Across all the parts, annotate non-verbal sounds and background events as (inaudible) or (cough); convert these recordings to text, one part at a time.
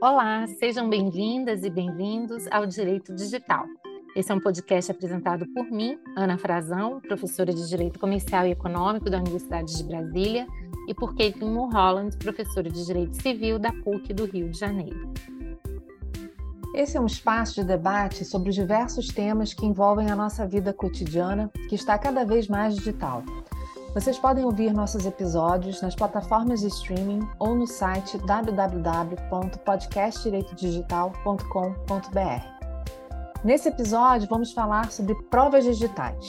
Olá, sejam bem-vindas e bem-vindos ao Direito Digital. Esse é um podcast apresentado por mim, Ana Frazão, professora de Direito Comercial e Econômico da Universidade de Brasília, e por Caitlin Mulholland, professora de Direito Civil da PUC do Rio de Janeiro. Esse é um espaço de debate sobre os diversos temas que envolvem a nossa vida cotidiana, que está cada vez mais digital. Vocês podem ouvir nossos episódios nas plataformas de streaming ou no site www.podcastdireitodigital.com.br. Nesse episódio, vamos falar sobre provas digitais.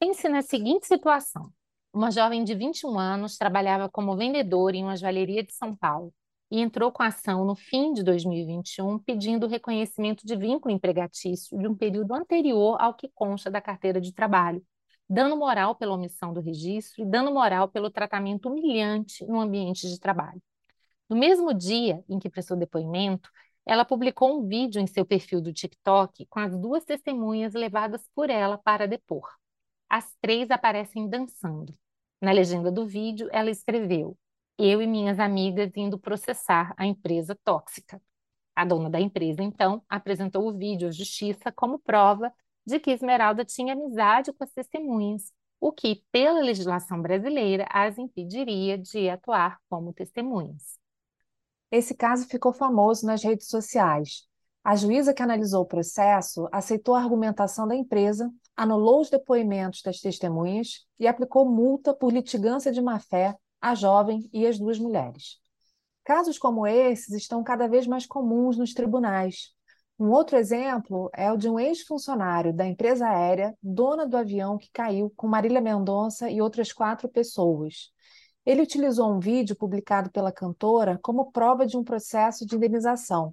Pense na seguinte situação: uma jovem de 21 anos trabalhava como vendedora em uma joalheria de São Paulo e entrou com a ação no fim de 2021 pedindo o reconhecimento de vínculo empregatício de um período anterior ao que consta da carteira de trabalho, dando moral pela omissão do registro e dando moral pelo tratamento humilhante no ambiente de trabalho. No mesmo dia em que prestou depoimento, ela publicou um vídeo em seu perfil do TikTok com as duas testemunhas levadas por ela para depor. As três aparecem dançando. Na legenda do vídeo, ela escreveu: eu e minhas amigas indo processar a empresa tóxica. A dona da empresa, então, apresentou o vídeo à justiça como prova de que Esmeralda tinha amizade com as testemunhas, o que, pela legislação brasileira, as impediria de atuar como testemunhas. Esse caso ficou famoso nas redes sociais. A juíza que analisou o processo aceitou a argumentação da empresa, anulou os depoimentos das testemunhas e aplicou multa por litigância de má-fé a jovem e as duas mulheres. Casos como esses estão cada vez mais comuns nos tribunais. Um outro exemplo é o de um ex-funcionário da empresa aérea, dona do avião que caiu com Marília Mendonça e outras quatro pessoas. Ele utilizou um vídeo publicado pela cantora como prova de um processo de indenização.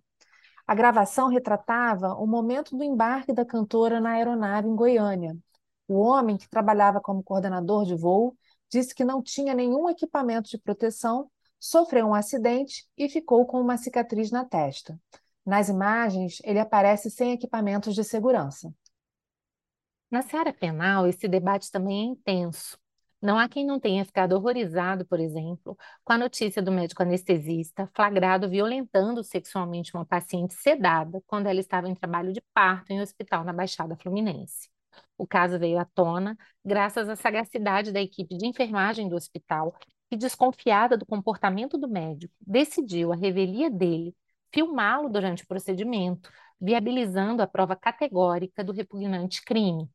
A gravação retratava o momento do embarque da cantora na aeronave em Goiânia. O homem, que trabalhava como coordenador de voo, disse que não tinha nenhum equipamento de proteção, sofreu um acidente e ficou com uma cicatriz na testa. Nas imagens, ele aparece sem equipamentos de segurança. Na seara penal, esse debate também é intenso. Não há quem não tenha ficado horrorizado, por exemplo, com a notícia do médico anestesista flagrado violentando sexualmente uma paciente sedada quando ela estava em trabalho de parto em um hospital na Baixada Fluminense. O caso veio à tona graças à sagacidade da equipe de enfermagem do hospital, que, desconfiada do comportamento do médico, decidiu, a revelia dele, filmá-lo durante o procedimento, viabilizando a prova categórica do repugnante crime.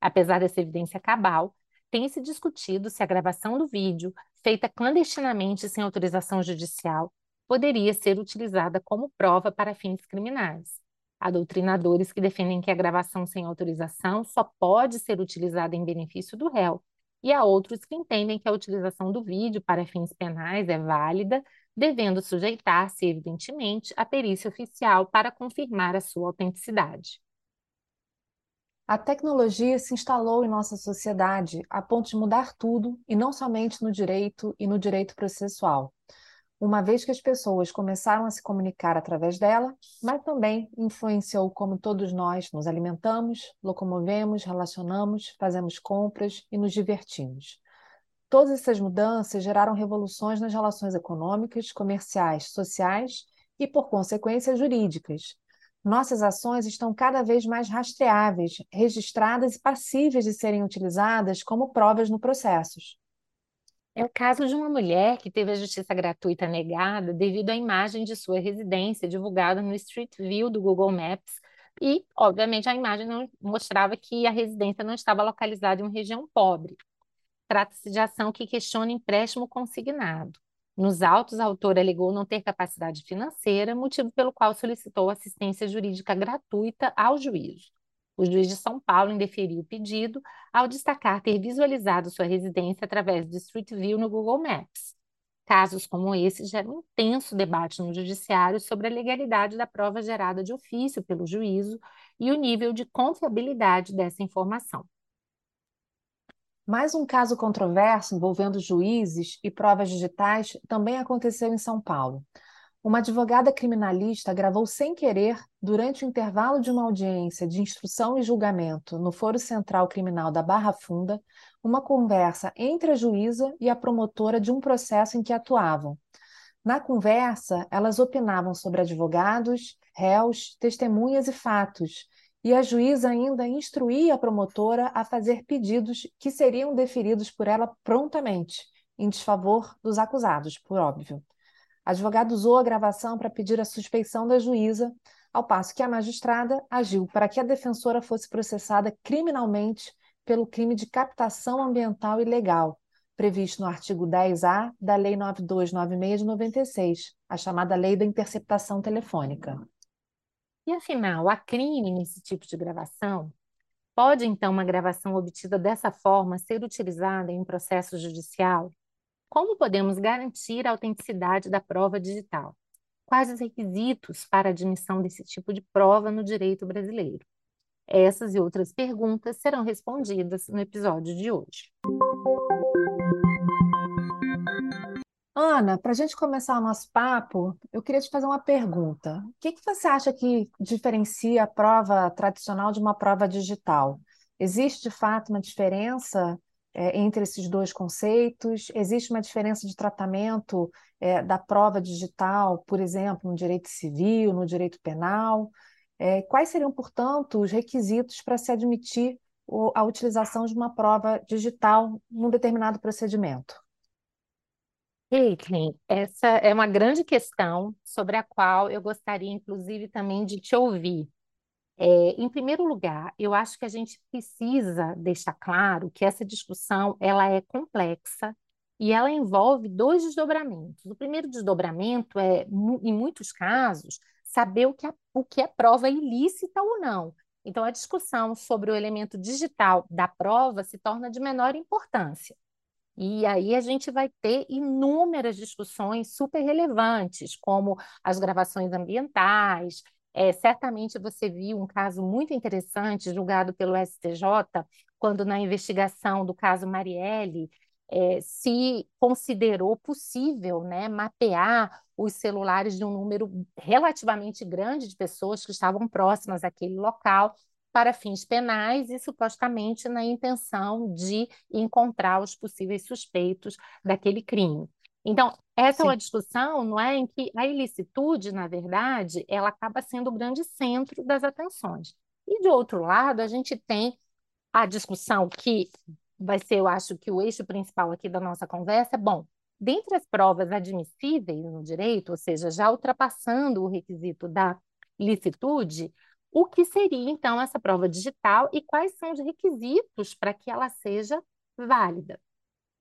Apesar dessa evidência cabal, tem se discutido se a gravação do vídeo, feita clandestinamente sem autorização judicial, poderia ser utilizada como prova para fins criminais. Há doutrinadores que defendem que a gravação sem autorização só pode ser utilizada em benefício do réu, e há outros que entendem que a utilização do vídeo para fins penais é válida, devendo sujeitar-se, evidentemente, à perícia oficial para confirmar a sua autenticidade. A tecnologia se instalou em nossa sociedade a ponto de mudar tudo, e não somente no direito e no direito processual uma vez que as pessoas começaram a se comunicar através dela, mas também influenciou como todos nós nos alimentamos, locomovemos, relacionamos, fazemos compras e nos divertimos. Todas essas mudanças geraram revoluções nas relações econômicas, comerciais, sociais e, por consequência, jurídicas. Nossas ações estão cada vez mais rastreáveis, registradas e passíveis de serem utilizadas como provas no processos. É o caso de uma mulher que teve a justiça gratuita negada devido à imagem de sua residência divulgada no Street View do Google Maps e, obviamente, a imagem não mostrava que a residência não estava localizada em uma região pobre. Trata-se de ação que questiona empréstimo consignado. Nos autos, a autora alegou não ter capacidade financeira, motivo pelo qual solicitou assistência jurídica gratuita ao juízo. O juiz de São Paulo indeferiu o pedido ao destacar ter visualizado sua residência através do Street View no Google Maps. Casos como esse geram um intenso debate no judiciário sobre a legalidade da prova gerada de ofício pelo juízo e o nível de confiabilidade dessa informação. Mais um caso controverso envolvendo juízes e provas digitais também aconteceu em São Paulo. Uma advogada criminalista gravou sem querer, durante o intervalo de uma audiência de instrução e julgamento no Foro Central Criminal da Barra Funda, uma conversa entre a juíza e a promotora de um processo em que atuavam. Na conversa, elas opinavam sobre advogados, réus, testemunhas e fatos, e a juíza ainda instruía a promotora a fazer pedidos que seriam deferidos por ela prontamente, em desfavor dos acusados, por óbvio. A advogada usou a gravação para pedir a suspeição da juíza, ao passo que a magistrada agiu para que a defensora fosse processada criminalmente pelo crime de captação ambiental ilegal, previsto no artigo 10A da Lei 9296 de 96, a chamada Lei da Interceptação Telefônica. E afinal, há crime nesse tipo de gravação? Pode então uma gravação obtida dessa forma ser utilizada em um processo judicial? Como podemos garantir a autenticidade da prova digital? Quais os requisitos para a admissão desse tipo de prova no direito brasileiro? Essas e outras perguntas serão respondidas no episódio de hoje. Ana, para a gente começar o nosso papo, eu queria te fazer uma pergunta. O que, que você acha que diferencia a prova tradicional de uma prova digital? Existe de fato uma diferença é, entre esses dois conceitos? Existe uma diferença de tratamento é, da prova digital, por exemplo, no direito civil, no direito penal? É, quais seriam, portanto, os requisitos para se admitir a utilização de uma prova digital num determinado procedimento? Caitlin, essa é uma grande questão sobre a qual eu gostaria, inclusive, também de te ouvir. É, em primeiro lugar, eu acho que a gente precisa deixar claro que essa discussão ela é complexa e ela envolve dois desdobramentos. O primeiro desdobramento é, em muitos casos, saber o que, é, o que é prova ilícita ou não. Então, a discussão sobre o elemento digital da prova se torna de menor importância. E aí a gente vai ter inúmeras discussões super relevantes, como as gravações ambientais, é, certamente você viu um caso muito interessante julgado pelo STJ, quando na investigação do caso Marielle é, se considerou possível né, mapear os celulares de um número relativamente grande de pessoas que estavam próximas àquele local para fins penais e supostamente na intenção de encontrar os possíveis suspeitos daquele crime. Então, essa Sim. é uma discussão, não é, em que a ilicitude, na verdade, ela acaba sendo o grande centro das atenções. E, de outro lado, a gente tem a discussão que vai ser, eu acho, que o eixo principal aqui da nossa conversa é, bom, dentre as provas admissíveis no direito, ou seja, já ultrapassando o requisito da licitude, o que seria, então, essa prova digital e quais são os requisitos para que ela seja válida.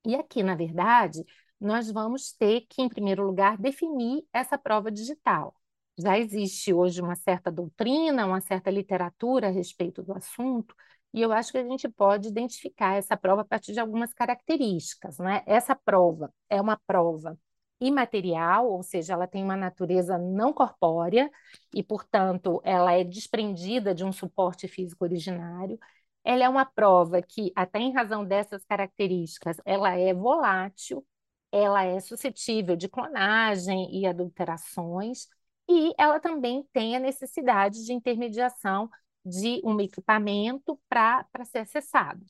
E aqui, na verdade, nós vamos ter que, em primeiro lugar, definir essa prova digital. Já existe hoje uma certa doutrina, uma certa literatura a respeito do assunto, e eu acho que a gente pode identificar essa prova a partir de algumas características. Né? Essa prova é uma prova imaterial, ou seja, ela tem uma natureza não corpórea e, portanto, ela é desprendida de um suporte físico originário. Ela é uma prova que, até em razão dessas características, ela é volátil, ela é suscetível de clonagem e adulterações, e ela também tem a necessidade de intermediação de um equipamento para ser acessado.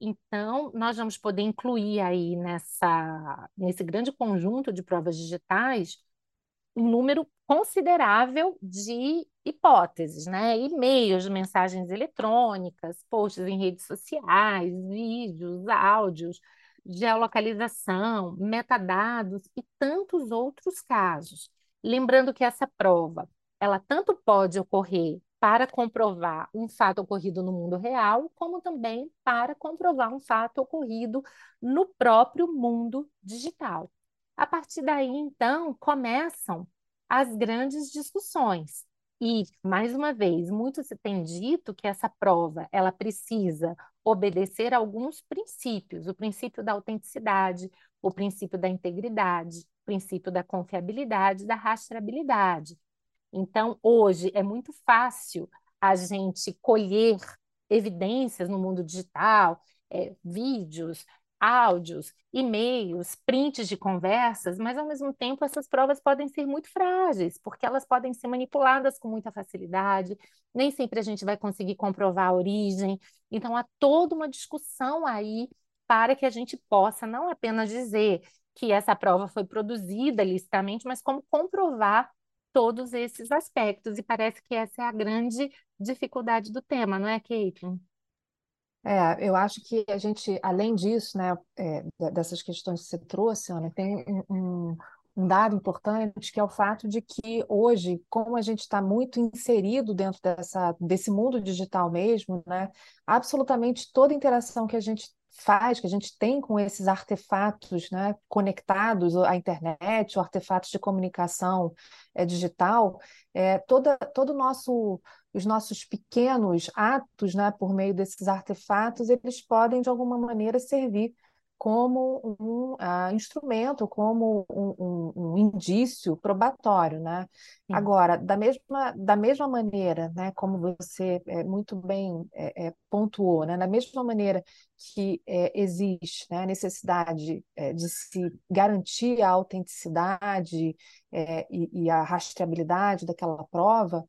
Então, nós vamos poder incluir aí nessa, nesse grande conjunto de provas digitais um número considerável de hipóteses, né? E-mails mensagens eletrônicas, posts em redes sociais, vídeos, áudios, geolocalização, metadados e tantos outros casos. Lembrando que essa prova, ela tanto pode ocorrer para comprovar um fato ocorrido no mundo real, como também para comprovar um fato ocorrido no próprio mundo digital. A partir daí, então, começam as grandes discussões. E, mais uma vez, muito se tem dito que essa prova ela precisa obedecer a alguns princípios: o princípio da autenticidade, o princípio da integridade, o princípio da confiabilidade, da rastreabilidade. Então, hoje é muito fácil a gente colher evidências no mundo digital, é, vídeos, áudios, e-mails, prints de conversas, mas ao mesmo tempo essas provas podem ser muito frágeis, porque elas podem ser manipuladas com muita facilidade, nem sempre a gente vai conseguir comprovar a origem. Então há toda uma discussão aí para que a gente possa não apenas dizer que essa prova foi produzida licitamente, mas como comprovar todos esses aspectos. E parece que essa é a grande dificuldade do tema, não é, Caitlin? É, eu acho que a gente, além disso, né, é, dessas questões que você trouxe, Ana, tem um, um dado importante que é o fato de que hoje, como a gente está muito inserido dentro dessa, desse mundo digital mesmo, né, absolutamente toda interação que a gente faz, que a gente tem com esses artefatos né, conectados à internet, ou artefatos de comunicação é, digital, é, toda, todo nosso, os nossos pequenos atos né, por meio desses artefatos, eles podem, de alguma maneira, servir como um uh, instrumento, como um, um, um, indício probatório, né? Sim. Agora, da mesma, da mesma maneira, né, como você é, muito bem é, é, pontuou, né, da mesma maneira que existe né, a necessidade de se garantir a autenticidade e, e a rastreabilidade daquela prova,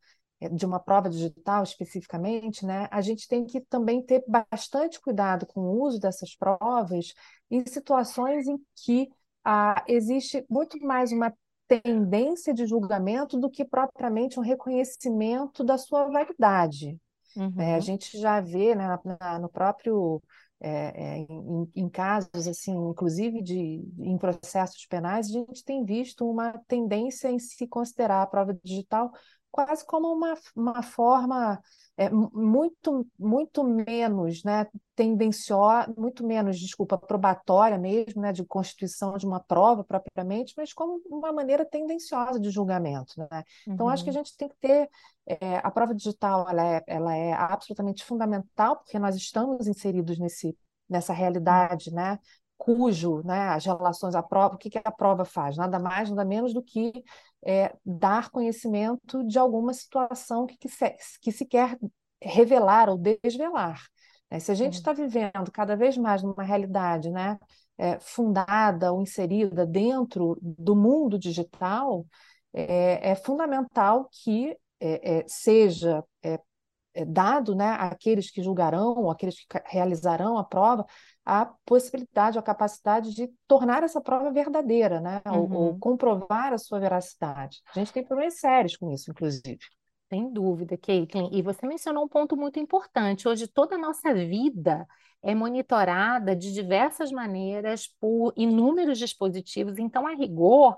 de uma prova digital especificamente, né, a gente tem que também ter bastante cuidado com o uso dessas provas em situações em que ah, existe muito mais uma tendência de julgamento do que propriamente um reconhecimento da sua validade. Uhum. É, a gente já vê né, na, no próprio é, é, em, em, casos assim, inclusive de em processos penais, a gente tem visto uma tendência em se considerar a prova digital quase como uma, uma forma é, muito, muito menos né, tendenciosa, muito menos, desculpa, probatória mesmo, né, de constituição de uma prova propriamente, mas como uma maneira tendenciosa de julgamento. Né? Então, uhum. acho que a uhum. gente tem que ter. É, a prova digital ela é, ela é absolutamente fundamental, porque nós estamos inseridos nesse, nessa realidade né, cujo né, as relações à prova, o que, que a prova faz? Nada mais, nada menos do que é, dar conhecimento de alguma situação que, que, se, que se quer revelar ou desvelar. Né? Se a gente está vivendo cada vez mais numa realidade né, é, fundada ou inserida dentro do mundo digital, é, é fundamental que é, é, seja é, dado né, àqueles que julgarão, ou aqueles que realizarão a prova, a possibilidade, a capacidade de tornar essa prova verdadeira, né? Uhum. Ou, ou, comprovar a sua veracidade. A gente tem problemas sérios com isso, inclusive. Sem dúvida, Caitlin. E você mencionou um ponto muito importante. Hoje, toda a nossa vida é monitorada de diversas maneiras por inúmeros dispositivos. Então, a rigor,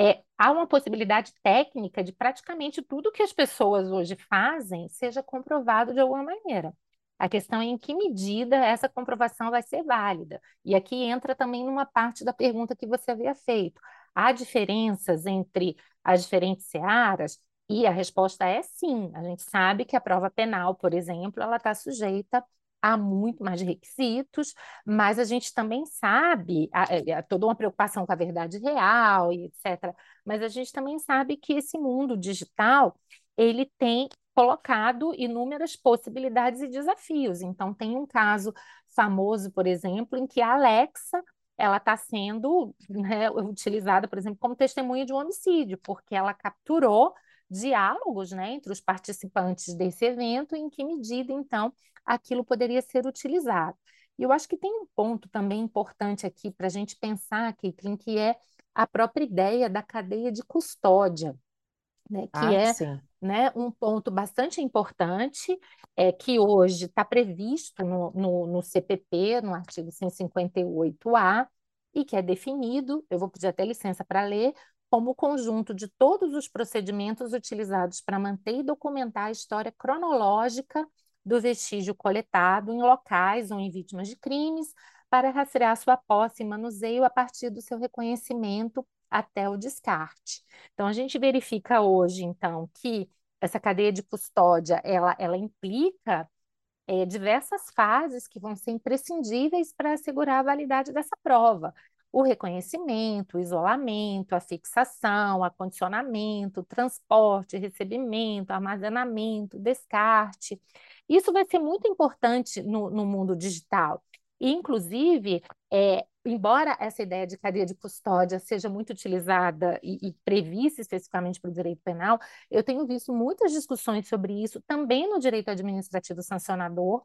é, há uma possibilidade técnica de praticamente tudo que as pessoas hoje fazem seja comprovado de alguma maneira. A questão é em que medida essa comprovação vai ser válida. E aqui entra também numa parte da pergunta que você havia feito. Há diferenças entre as diferentes searas? E a resposta é sim. A gente sabe que a prova penal, por exemplo, ela está sujeita há muito mais requisitos, mas a gente também sabe, há, é, há toda uma preocupação com a verdade real e etc. Mas a gente também sabe que esse mundo digital ele tem colocado inúmeras possibilidades e desafios. Então, tem um caso famoso, por exemplo, em que a Alexa ela está sendo né, utilizada, por exemplo, como testemunha de um homicídio, porque ela capturou diálogos né, entre os participantes desse evento, em que medida, então, aquilo poderia ser utilizado. E eu acho que tem um ponto também importante aqui para a gente pensar, Caitlin, que é a própria ideia da cadeia de custódia, né, que ah, é sim né, um ponto bastante importante é que hoje está previsto no, no, no, CPP, no artigo 158-A, e que é definido, eu vou pedir até licença para ler, como o conjunto de todos os procedimentos utilizados para manter e documentar a história cronológica do vestígio coletado em locais ou em vítimas de crimes, para rastrear sua posse e manuseio a partir do seu reconhecimento até o descarte. Então, a gente verifica hoje, então, que essa cadeia de custódia, ela, ela implica é, diversas fases que vão ser imprescindíveis para assegurar a validade dessa prova. O reconhecimento, o isolamento, a fixação, acondicionamento, transporte, recebimento, armazenamento, descarte. Isso vai ser muito importante no, no mundo digital. E, inclusive, é, embora essa ideia de cadeia de custódia seja muito utilizada e, e prevista especificamente para o direito penal, eu tenho visto muitas discussões sobre isso também no direito administrativo sancionador,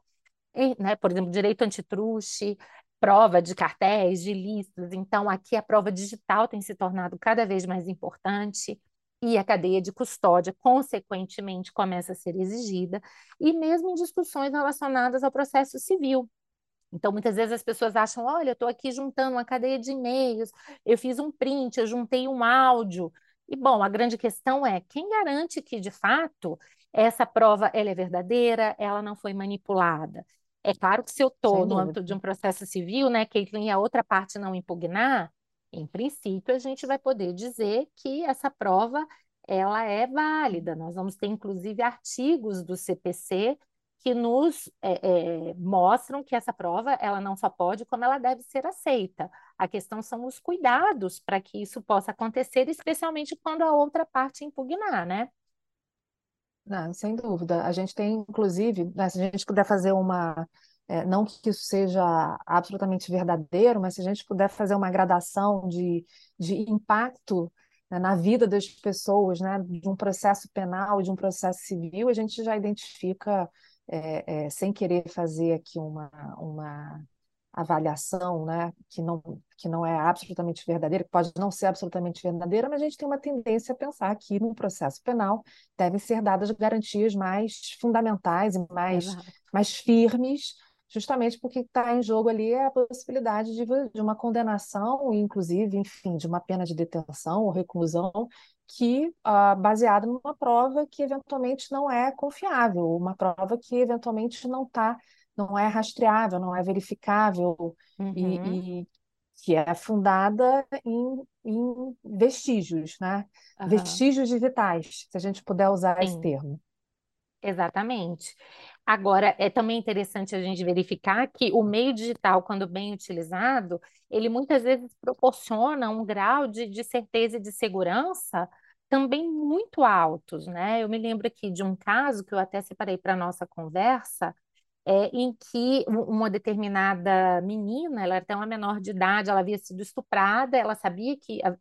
né, por exemplo, direito antitruste, prova de cartéis, de listas. Então, aqui a prova digital tem se tornado cada vez mais importante e a cadeia de custódia, consequentemente, começa a ser exigida, e mesmo em discussões relacionadas ao processo civil. Então, muitas vezes as pessoas acham: olha, eu estou aqui juntando uma cadeia de e-mails, eu fiz um print, eu juntei um áudio. E, bom, a grande questão é: quem garante que, de fato, essa prova ela é verdadeira, ela não foi manipulada? É claro que se eu estou no âmbito de um processo civil, né, Caitlin, e a outra parte não impugnar, em princípio, a gente vai poder dizer que essa prova ela é válida. Nós vamos ter, inclusive, artigos do CPC que nos é, é, mostram que essa prova ela não só pode, como ela deve ser aceita. A questão são os cuidados para que isso possa acontecer, especialmente quando a outra parte impugnar, né? Não, sem dúvida. A gente tem, inclusive, né, se a gente puder fazer uma é, não que isso seja absolutamente verdadeiro, mas se a gente puder fazer uma gradação de, de impacto né, na vida das pessoas, né, de um processo penal, de um processo civil, a gente já identifica, é, é, sem querer fazer aqui uma, uma avaliação né, que, não, que não é absolutamente verdadeira, que pode não ser absolutamente verdadeira, mas a gente tem uma tendência a pensar que no processo penal devem ser dadas garantias mais fundamentais e mais, mais firmes justamente porque está em jogo ali a possibilidade de, de uma condenação, inclusive, enfim, de uma pena de detenção ou reclusão que uh, baseada numa prova que eventualmente não é confiável, uma prova que eventualmente não tá, não é rastreável, não é verificável uhum. e, e, que é fundada em, em vestígios, né? Uhum. Vestígios digitais, se a gente puder usar Sim. esse termo. Exatamente. Agora, é também interessante a gente verificar que o meio digital, quando bem utilizado, ele muitas vezes proporciona um grau de, de certeza e de segurança também muito altos, né? Eu me lembro aqui de um caso que eu até separei para a nossa conversa, é, em que uma determinada menina, ela era até uma menor de idade, ela havia sido estuprada, ela sabia que a,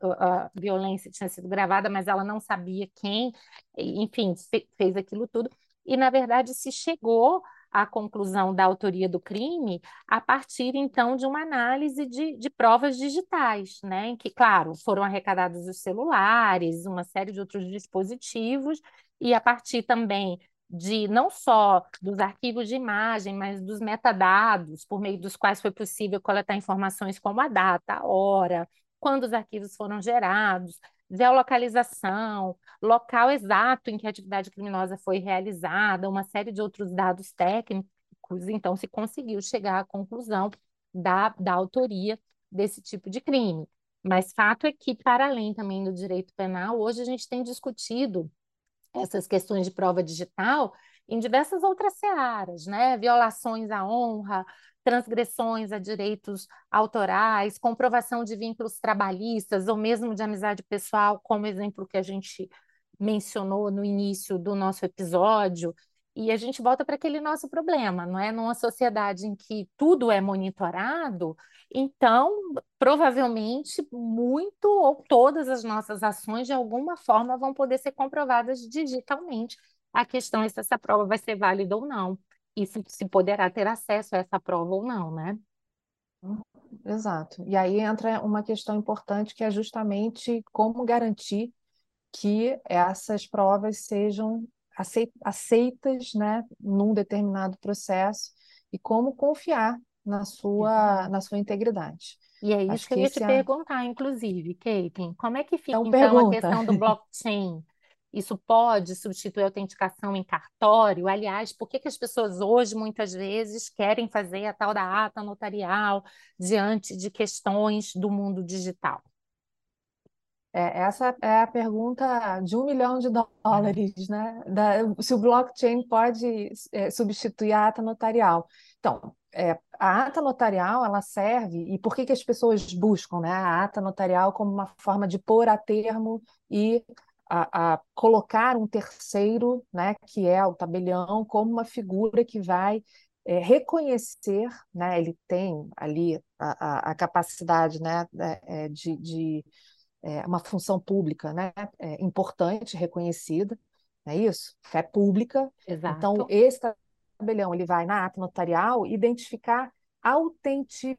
a violência tinha sido gravada, mas ela não sabia quem, enfim, fez aquilo tudo e, na verdade, se chegou à conclusão da autoria do crime a partir, então, de uma análise de, de provas digitais, né? Em que, claro, foram arrecadados os celulares, uma série de outros dispositivos, e a partir também de não só dos arquivos de imagem, mas dos metadados, por meio dos quais foi possível coletar informações como a data, a hora, quando os arquivos foram gerados, geolocalização, local exato em que a atividade criminosa foi realizada, uma série de outros dados técnicos, então se conseguiu chegar à conclusão da, da autoria desse tipo de crime. Mas fato é que, para além também do direito penal, hoje a gente tem discutido essas questões de prova digital em diversas outras searas, né? Violações à honra, transgressões a direitos autorais, comprovação de vínculos trabalhistas ou mesmo de amizade pessoal, como exemplo que a gente mencionou no início do nosso episódio. E a gente volta para aquele nosso problema, não é? Numa sociedade em que tudo é monitorado, então provavelmente muito ou todas as nossas ações de alguma forma vão poder ser comprovadas digitalmente. A questão é se essa prova vai ser válida ou não e se, se poderá ter acesso a essa prova ou não, né? Exato. E aí entra uma questão importante que é justamente como garantir que essas provas sejam aceitas, né, num determinado processo e como confiar na sua, na sua integridade. E é isso Acho que eu ia te é... perguntar, inclusive, Caitlin, como é que fica então, então a questão do blockchain? Isso pode substituir a autenticação em cartório? Aliás, por que, que as pessoas hoje, muitas vezes, querem fazer a tal da ata notarial diante de questões do mundo digital? É, essa é a pergunta de um milhão de dólares, né? Da, se o blockchain pode é, substituir a ata notarial. Então, é, a ata notarial ela serve e por que, que as pessoas buscam né, a ata notarial como uma forma de pôr a termo e a, a, colocar um terceiro, né, que é o tabelião, como uma figura que vai é, reconhecer, né, ele tem ali a, a, a capacidade né, é, de, de é, uma função pública né, é, importante, reconhecida, não é isso? Fé pública. Exato. Então, esse tabelião ele vai na ata notarial identificar autentic...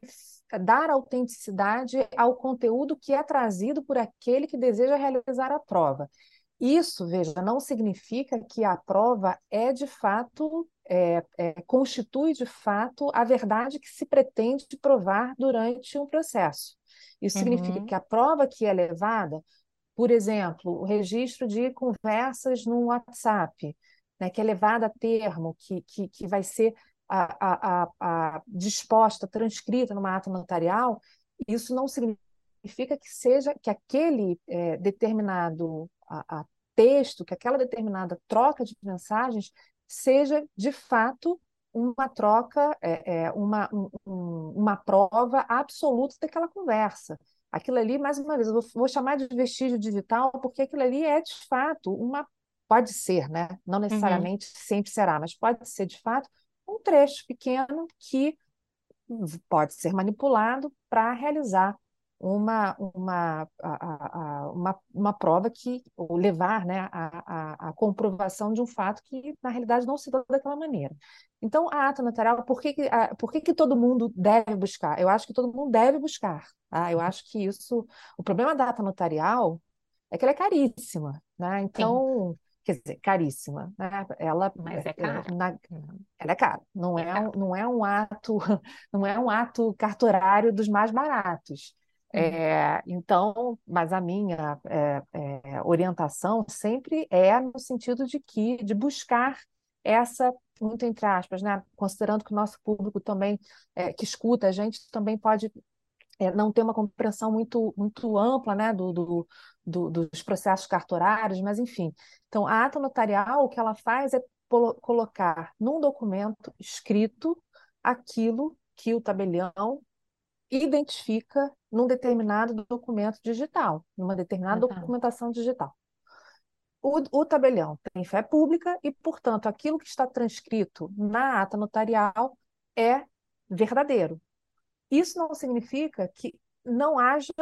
dar autenticidade ao conteúdo que é trazido por aquele que deseja realizar a prova. Isso, veja, não significa que a prova é de fato, é, é, constitui de fato a verdade que se pretende provar durante um processo. Isso uhum. significa que a prova que é levada, por exemplo, o registro de conversas no WhatsApp, né, que é levada a termo, que, que, que vai ser a, a, a, disposta, transcrita numa ata notarial, isso não significa que seja que aquele é, determinado a, texto, que aquela determinada troca de mensagens seja de fato uma troca, é, é, uma, um, uma prova absoluta daquela conversa. Aquilo ali, mais uma vez, eu vou, vou, chamar de vestígio digital, porque aquilo ali é de fato uma. Pode ser, né? Não uhum. necessariamente uhum. sempre será, mas pode ser de fato um trecho pequeno que pode ser manipulado para realizar uma, uma, a, a, uma, uma prova que, ou levar né, a, a, a, comprovação de um fato que, na realidade, não se dá daquela maneira. Então, a ata notarial, por que, que, a, por que, que todo mundo deve buscar? Eu acho que todo mundo deve buscar. Tá? Eu acho que isso. O problema da ata notarial é que ela é caríssima. Né? Então. Sim quer dizer, caríssima, né? Ela, Mas é cara. Na, ela é cara. Não é, é cara. não é um ato, (laughs) não é um ato cartorário dos mais baratos. Uhum. É, então, mas a minha é, é, orientação sempre é no sentido de que de buscar essa muito entre aspas, né? Considerando que o nosso público também é, que escuta a gente também pode é, não ter uma compreensão muito muito ampla, né? Do, do, do, dos processos cartorários, mas enfim. Então, a ata notarial o que ela faz é colocar num documento escrito aquilo que o tabelião identifica num determinado documento digital, numa determinada uhum. documentação digital. O, o, tabelião tem fé pública e, portanto, aquilo que está transcrito na ata notarial é verdadeiro. Isso não significa que não haja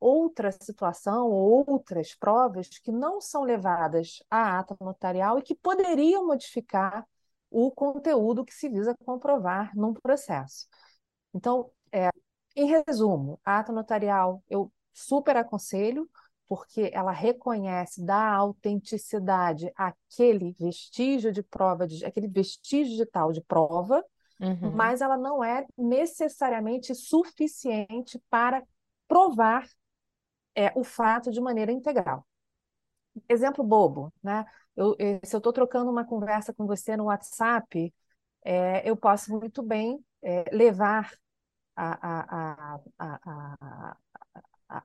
outra situação ou outras provas que não são levadas à ata notarial e que poderiam modificar o conteúdo que se visa comprovar num processo. Então, em resumo, a ata notarial eu super aconselho, porque ela reconhece, dá autenticidade àquele vestígio de prova, de, aquele vestígio digital de prova, uhum. mas ela não é necessariamente suficiente para provar é, o fato de maneira integral. Exemplo bobo, né? Eu, se eu estou trocando uma conversa com você no WhatsApp, é, eu posso muito bem é, levar a, a, a,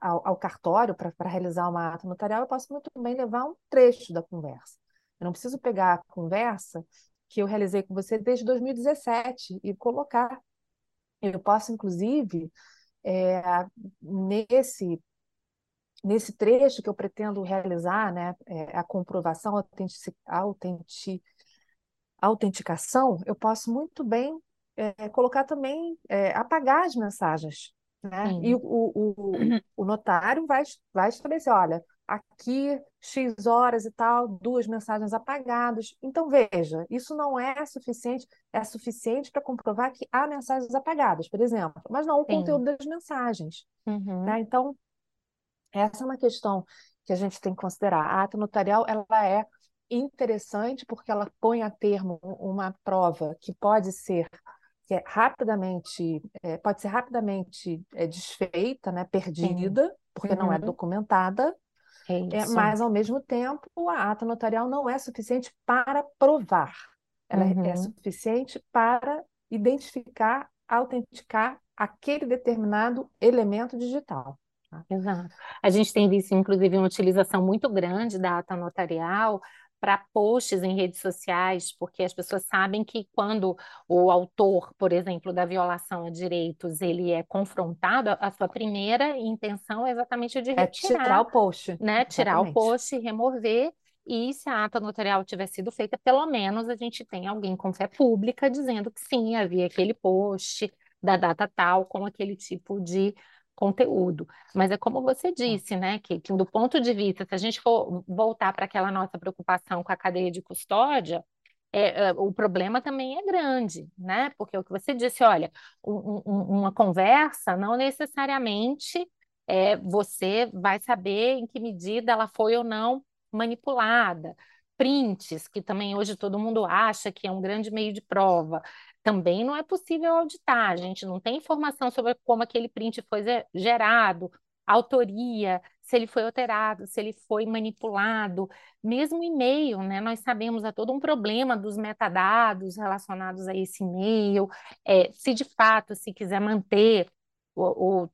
ao, ao, cartório para realizar uma ata notarial, eu posso muito bem levar um trecho da conversa. Eu não preciso pegar a conversa que eu realizei com você desde 2017 e colocar. Eu posso, inclusive, é, nesse nesse trecho que eu pretendo realizar, né, é, a comprovação, a autentici, autenticação, eu posso muito bem é, colocar também, é, apagar as mensagens. Né? E o, o, o, notário vai, vai estabelecer, olha, aqui X horas e tal, duas mensagens apagadas. Então, veja, isso não é suficiente, é suficiente para comprovar que há mensagens apagadas, por exemplo, mas não o Sim. conteúdo das mensagens. Uhum. Né? Então, essa é uma questão que a gente tem que considerar. A ata notarial, ela é interessante porque ela põe a termo uma prova que pode ser que é rapidamente, é, pode ser rapidamente é, desfeita, né, perdida, Sim. porque uhum. não é uhum. documentada, é, é mas, ao mesmo tempo, a ata notarial não é suficiente para provar. Ela é, é uhum. é suficiente para identificar, autenticar aquele determinado elemento digital. Tá? Exato. A gente tem visto, inclusive, uma utilização muito grande da ata notarial para posts em redes sociais, porque as pessoas sabem que quando o autor, por exemplo, da violação a direitos, ele é confrontado, a sua primeira intenção é exatamente de retirar, é tirar o post, né? Tirar o post, remover e se a ata notarial tiver sido feita, pelo menos a gente tem alguém com fé pública dizendo que sim, havia aquele post da data tal com aquele tipo de conteúdo. Mas é como você disse, né, que, que do ponto de vista, se a gente for voltar para aquela nossa preocupação com a cadeia de custódia, é, é, o problema também é grande, né? Porque o que você disse, olha, um, um, uma conversa não necessariamente é, você vai saber em que medida ela foi ou não manipulada. Prints, que também hoje todo mundo acha que é um grande meio de prova, também não é possível auditar. A gente não tem informação sobre como aquele print foi gerado, autoria, se ele foi alterado, se ele foi manipulado. Mesmo e-mail, né? Nós sabemos há todo um problema dos metadados relacionados a esse e-mail. É, se de fato se quiser manter o, o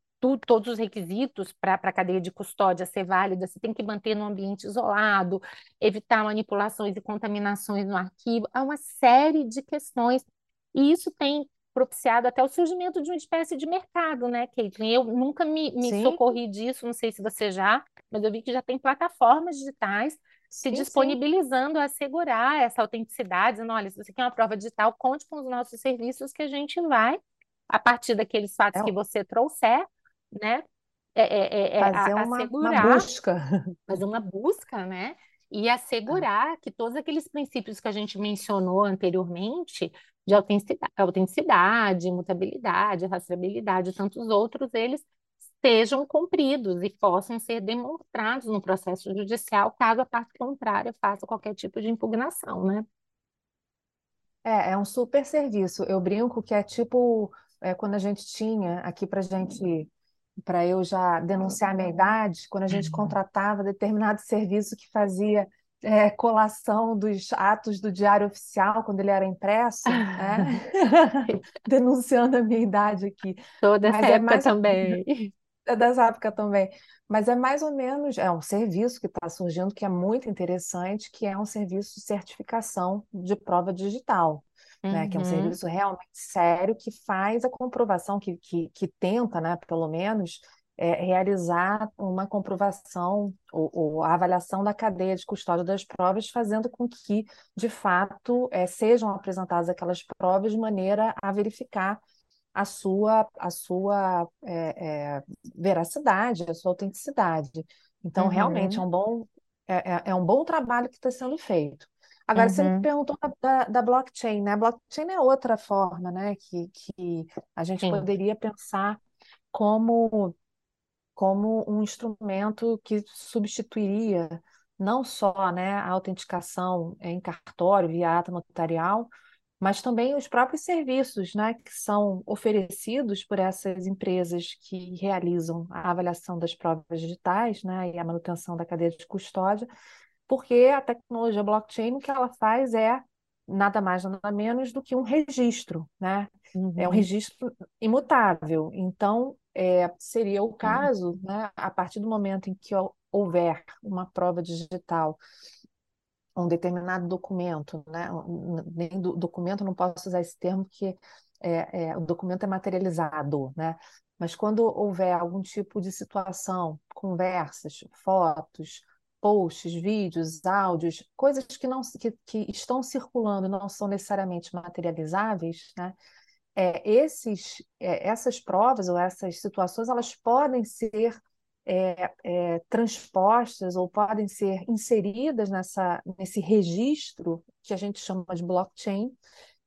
todos os requisitos para a cadeia de custódia ser válida, você tem que manter no ambiente isolado, evitar manipulações e contaminações no arquivo. Há uma série de questões. E isso tem propiciado até o surgimento de uma espécie de mercado, né, Caitlin? Eu nunca me, me socorri disso, não sei se você já, mas eu vi que já tem plataformas digitais se disponibilizando sim. a assegurar essa autenticidade, dizendo, olha, se você quer uma prova digital, conte com os nossos serviços que a gente vai, a partir daqueles fatos é. que você trouxer, né? É, é, é, é fazer uma, assegurar, uma busca. (laughs) Fazer uma busca, né? E assegurar que todos aqueles princípios que a gente mencionou anteriormente, de autenticidade, autenticidade mutabilidade, rastreabilidade e tantos outros, eles sejam cumpridos e possam ser demonstrados no processo judicial, caso a parte contrária faça qualquer tipo de impugnação, né? É, é um super serviço. Eu brinco que é tipo é, quando a gente tinha aqui para gente para eu já denunciar a minha idade, quando a gente uhum. contratava determinado serviço que fazia é, colação dos atos do Diário Oficial, quando ele era impresso, né? (laughs) denunciando a minha idade aqui. Toda essa Mas é época mais... também. É dessa época também. Mas é mais ou menos, é um serviço que está surgindo que é muito interessante, que é um serviço de certificação de prova digital né, que é um uhum. serviço realmente sério que faz a comprovação, que, que, que tenta, né, pelo menos, é, realizar uma comprovação ou, ou, a avaliação da cadeia de custódia das provas, fazendo com que, de fato, é, sejam apresentadas aquelas provas de maneira a verificar a sua, a sua é, é veracidade, a sua autenticidade. Então, uhum. realmente, é um bom, é, é, é um bom trabalho que está sendo feito. Agora, você me uhum. perguntou da, da, da blockchain, né? A blockchain é outra forma, né, que, que a gente Sim. poderia pensar como, como um instrumento que substituiria não só, né, a autenticação em cartório, via ata notarial, mas também os próprios serviços, né, que são oferecidos por essas empresas que realizam a avaliação das provas digitais, né, e a manutenção da cadeia de custódia, porque a tecnologia blockchain o que ela faz é nada mais nada menos do que um registro, né? Uhum. É um uhum. registro imutável. Então, é, seria o caso, uhum. né, a partir do momento em que houver uma prova digital, um determinado documento, né? Nem do documento não posso usar esse termo porque é, é, o documento é materializado, né? Mas quando houver algum tipo de situação, conversas, fotos, posts, vídeos, áudios, coisas que não que, que estão circulando não são necessariamente materializáveis, né? É, esses, é, essas provas ou essas situações elas podem ser é, é, transpostas ou podem ser inseridas nessa, nesse registro que a gente chama de blockchain,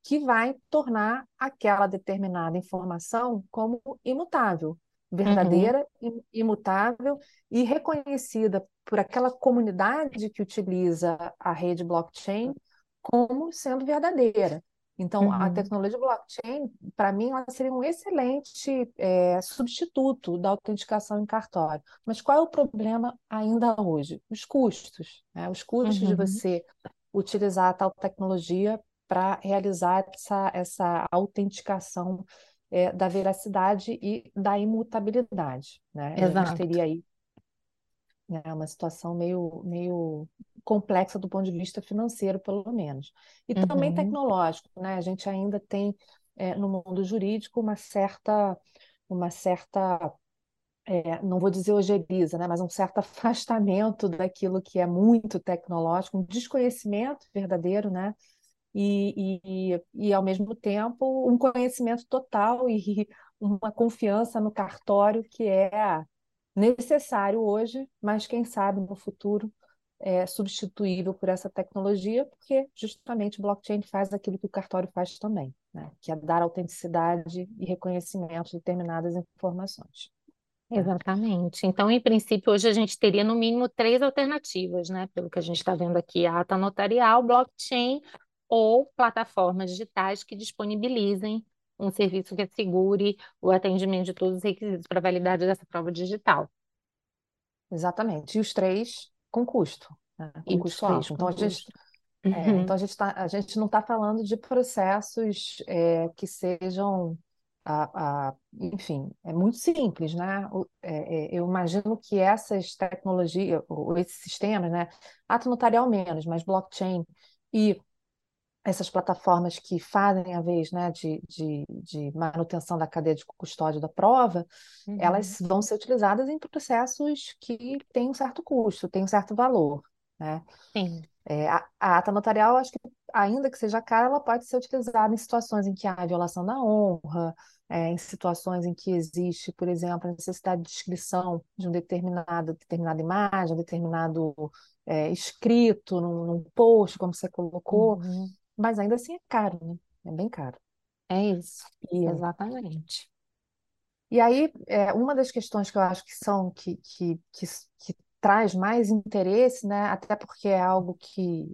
que vai tornar aquela determinada informação como imutável verdadeira, uhum. imutável e reconhecida por aquela comunidade que utiliza a rede blockchain como sendo verdadeira. Então, uhum. a tecnologia blockchain, para mim, ela seria um excelente é, substituto da autenticação em cartório. Mas qual é o problema ainda hoje? Os custos. Né? Os custos uhum. de você utilizar a tal tecnologia para realizar essa, essa autenticação é, da veracidade e da imutabilidade. Né? Exato. A gente teria aí né, uma situação meio, meio complexa do ponto de vista financeiro, pelo menos. E uhum. também tecnológico. Né? A gente ainda tem, é, no mundo jurídico, uma certa, uma certa é, não vou dizer ojeriza, né, mas um certo (laughs) afastamento daquilo que é muito tecnológico, um desconhecimento verdadeiro, né, e, e, e ao mesmo tempo um conhecimento total e (laughs) uma confiança no cartório que é necessário hoje, mas quem sabe no futuro é substituível por essa tecnologia, porque justamente o blockchain faz aquilo que o cartório faz também, né, que é dar autenticidade e reconhecimento de determinadas informações. Exatamente. Então, em princípio, hoje a gente teria no mínimo três alternativas, né? Pelo que a gente está vendo aqui, a ata notarial, blockchain ou plataformas digitais que disponibilizem um serviço que assegure o atendimento de todos os requisitos para validade dessa prova digital. Exatamente. E os três com custo, né? com E custo alto. Então, a gente, é, Uhum. então a gente, tá, a gente não está falando de processos é, que sejam a, a- enfim, é muito simples, né? O- é, é, eu imagino que essas tecnologias, ou esses sistemas, né? Ato notarial menos, mas blockchain e essas plataformas que fazem a vez, né, de, de, de manutenção da cadeia de custódia da prova, Uhum. elas vão ser utilizadas em processos que têm um certo custo, têm um certo valor, né? Sim. É, a, a ata notarial, acho que, ainda que seja cara, ela pode ser utilizada em situações em que há violação da honra, é, em situações em que existe, por exemplo, a necessidade de inscrição de um determinado, determinada imagem, um determinado é, escrito num, num post, como você colocou, Uhum. Mas ainda assim é caro, né? É bem caro. É isso. E, Exatamente. e aí, é, uma das questões que eu acho que são que, que, que, que traz mais interesse, né? Até porque é algo que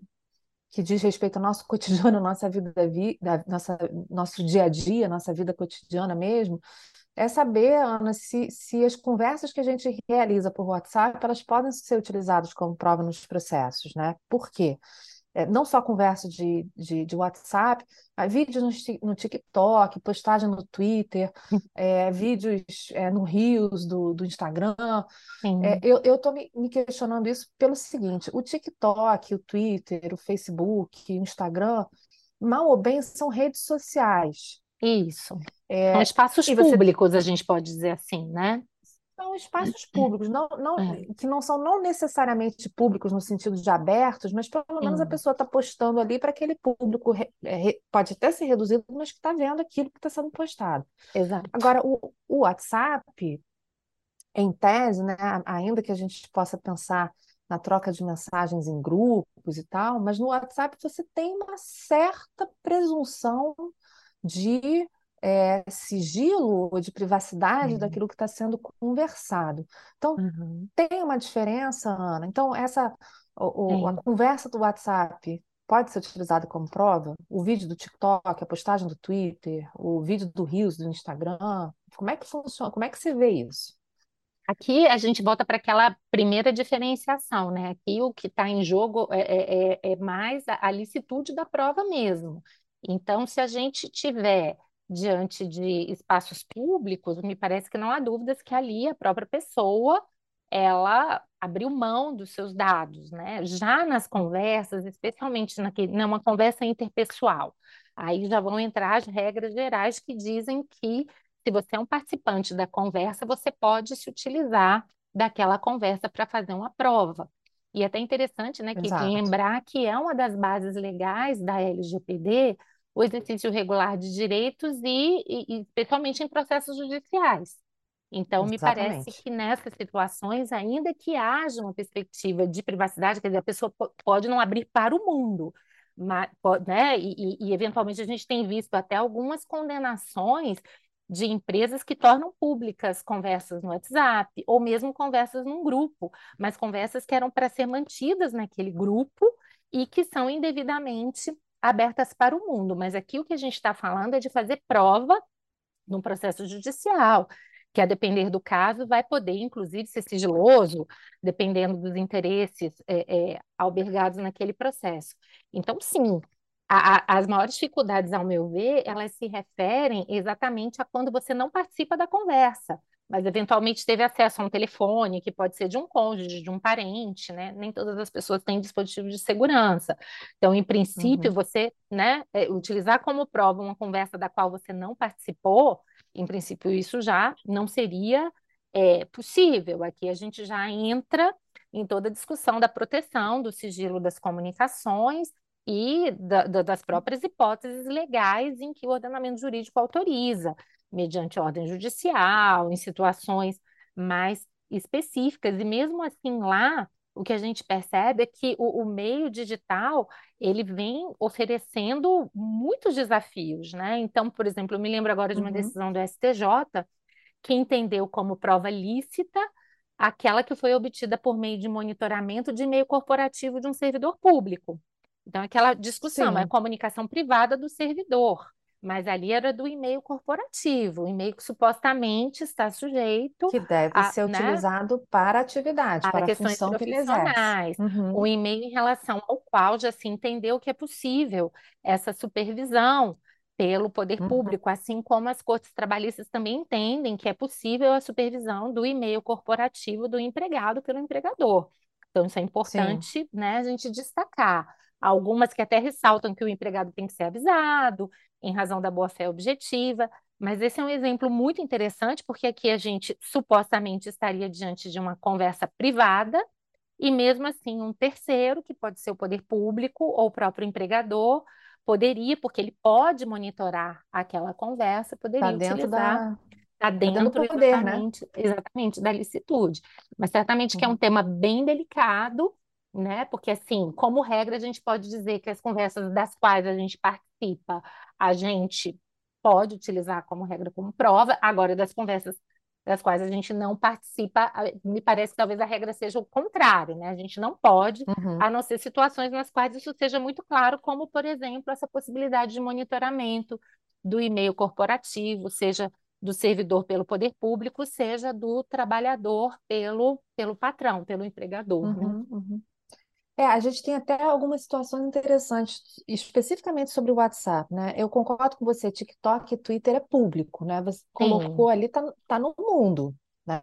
que diz respeito ao nosso (laughs) cotidiano, nossa vida, vi- da, nossa, nosso dia a dia, nossa vida cotidiana mesmo, é saber, Ana, se, se as conversas que a gente realiza por WhatsApp, elas podem ser utilizadas como prova nos processos, né? Por quê? É, não só conversa de, de, de WhatsApp, mas vídeos no, no TikTok, postagem no Twitter, é, vídeos é, no Reels do, do Instagram, é, eu estou me, me questionando isso pelo seguinte: o TikTok, o Twitter, o Facebook, o Instagram, mal ou bem, são redes sociais. Isso. São É, espaços e você públicos, a gente pode dizer assim, né? São espaços públicos, não, não, É. que não são não necessariamente públicos no sentido de abertos, mas pelo menos a Sim. pessoa está postando ali para aquele público, re- é, re- pode até ser reduzido, mas que está vendo aquilo que está sendo postado. Exato. Agora, o, o WhatsApp. em tese, né, ainda que a gente possa pensar na troca de mensagens em grupos e tal, mas no WhatsApp você tem uma certa presunção de é, sigilo ou de privacidade Tem. daquilo que está sendo conversado. Então, Uhum. tem uma diferença, Ana. Então, essa o- o- a conversa do WhatsApp pode ser utilizada como prova? O vídeo do TikTok, a postagem do Twitter, o vídeo do Reels do Instagram, como é que funciona? Como é que você vê isso? Aqui a gente volta para aquela primeira diferenciação, né? Aqui o que está em jogo é, é, é é mais a, a licitude da prova mesmo. Então, se a gente tiver diante de espaços públicos, me parece que não há dúvidas que ali a própria pessoa ela abriu mão dos seus dados, né? Já nas conversas, especialmente naquele, numa conversa interpessoal, aí já vão entrar as regras gerais que dizem que se você é um participante da conversa, você pode se utilizar daquela conversa para fazer uma prova. E é até interessante, né, que lembrar que é uma das bases legais da LGPD o exercício regular de direitos e, e, e especialmente em processos judiciais. Então, me parece exatamente, que nessas situações, ainda que haja uma perspectiva de privacidade, quer dizer, a pessoa po- pode não abrir para o mundo, mas, né? E, e, e, eventualmente a gente tem visto até algumas condenações de empresas que tornam públicas conversas no WhatsApp, ou mesmo conversas num grupo, mas conversas que eram para ser mantidas naquele grupo e que são indevidamente abertas para o mundo. Mas aqui o que a gente está falando é de fazer prova num processo judicial, que a depender do caso vai poder, inclusive, ser sigiloso, dependendo dos interesses é, é, albergados naquele processo. Então, sim, a- a- as maiores dificuldades, ao meu ver, elas se referem exatamente a quando você não participa da conversa, mas eventualmente teve acesso a um telefone, que pode ser de um cônjuge, de um parente, né? Nem todas as pessoas têm dispositivo de segurança. Então, em princípio, Uhum, você, né, é, utilizar como prova uma conversa da qual você não participou, em princípio, isso já não seria É possível. Aqui a gente já entra em toda a discussão da proteção do sigilo das comunicações e da, da, das próprias hipóteses legais em que o ordenamento jurídico autoriza, mediante ordem judicial, em situações mais específicas. E mesmo assim, lá, o que a gente percebe é que o, o meio digital ele vem oferecendo muitos desafios, né? Então, por exemplo, eu me lembro agora de uma Uhum. decisão do STJ que entendeu como prova lícita aquela que foi obtida por meio de monitoramento de e-mail corporativo de um servidor público. Então, aquela discussão, é Sim, comunicação privada do servidor, mas ali era do e-mail corporativo, o e-mail que supostamente está sujeito que deve a, ser né, utilizado para atividade, para para a questões função que profissionais, o Uhum. e-mail em relação ao qual já se entendeu que é possível essa supervisão pelo poder Uhum. público, assim como as cortes trabalhistas também entendem que é possível a supervisão do e-mail corporativo do empregado pelo empregador. Então, isso é Sim. importante, né, a gente destacar. Algumas que até ressaltam que o empregado tem que ser avisado, em razão da boa-fé objetiva, mas esse é um exemplo muito interessante, porque aqui a gente supostamente estaria diante de uma conversa privada, e mesmo assim, um terceiro, que pode ser o poder público ou o próprio empregador, poderia, porque ele pode monitorar aquela conversa, Está poderia dentro utilizar, da, está tá dentro poder, né? exatamente, exatamente da licitude. Mas certamente que é um tema bem delicado, né? Porque, assim, como regra, a gente pode dizer que as conversas das quais a gente participa, a gente pode utilizar como regra, como prova. Agora, das conversas das quais a gente não participa, me parece que talvez a regra seja o contrário, né? A gente não pode, Uhum. a não ser situações nas quais isso seja muito claro, como, por exemplo, essa possibilidade de monitoramento do e-mail corporativo, seja do servidor pelo poder público, seja do trabalhador pelo, pelo patrão, pelo empregador, né? Uhum. É, a gente tem até algumas situações interessantes, especificamente sobre o WhatsApp, né? Eu concordo com você, TikTok e Twitter é público, né? Você colocou Sim, ali, tá, tá no mundo, né?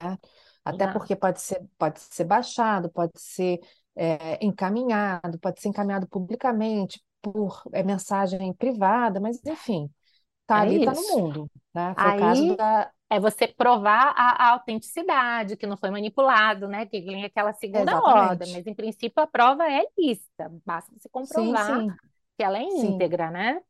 Até exato. porque pode ser, pode ser baixado, pode ser é, encaminhado, pode ser encaminhado publicamente por é, mensagem privada, mas enfim, tá É ali, tá no isso. mundo, né? Foi o caso Aí da... é você provar a, a autenticidade, que não foi manipulado, né? Que vem aquela segunda ordem, Exatamente. mas em princípio a prova é lícita, basta você Sim, comprovar sim, que ela é sim. íntegra, né?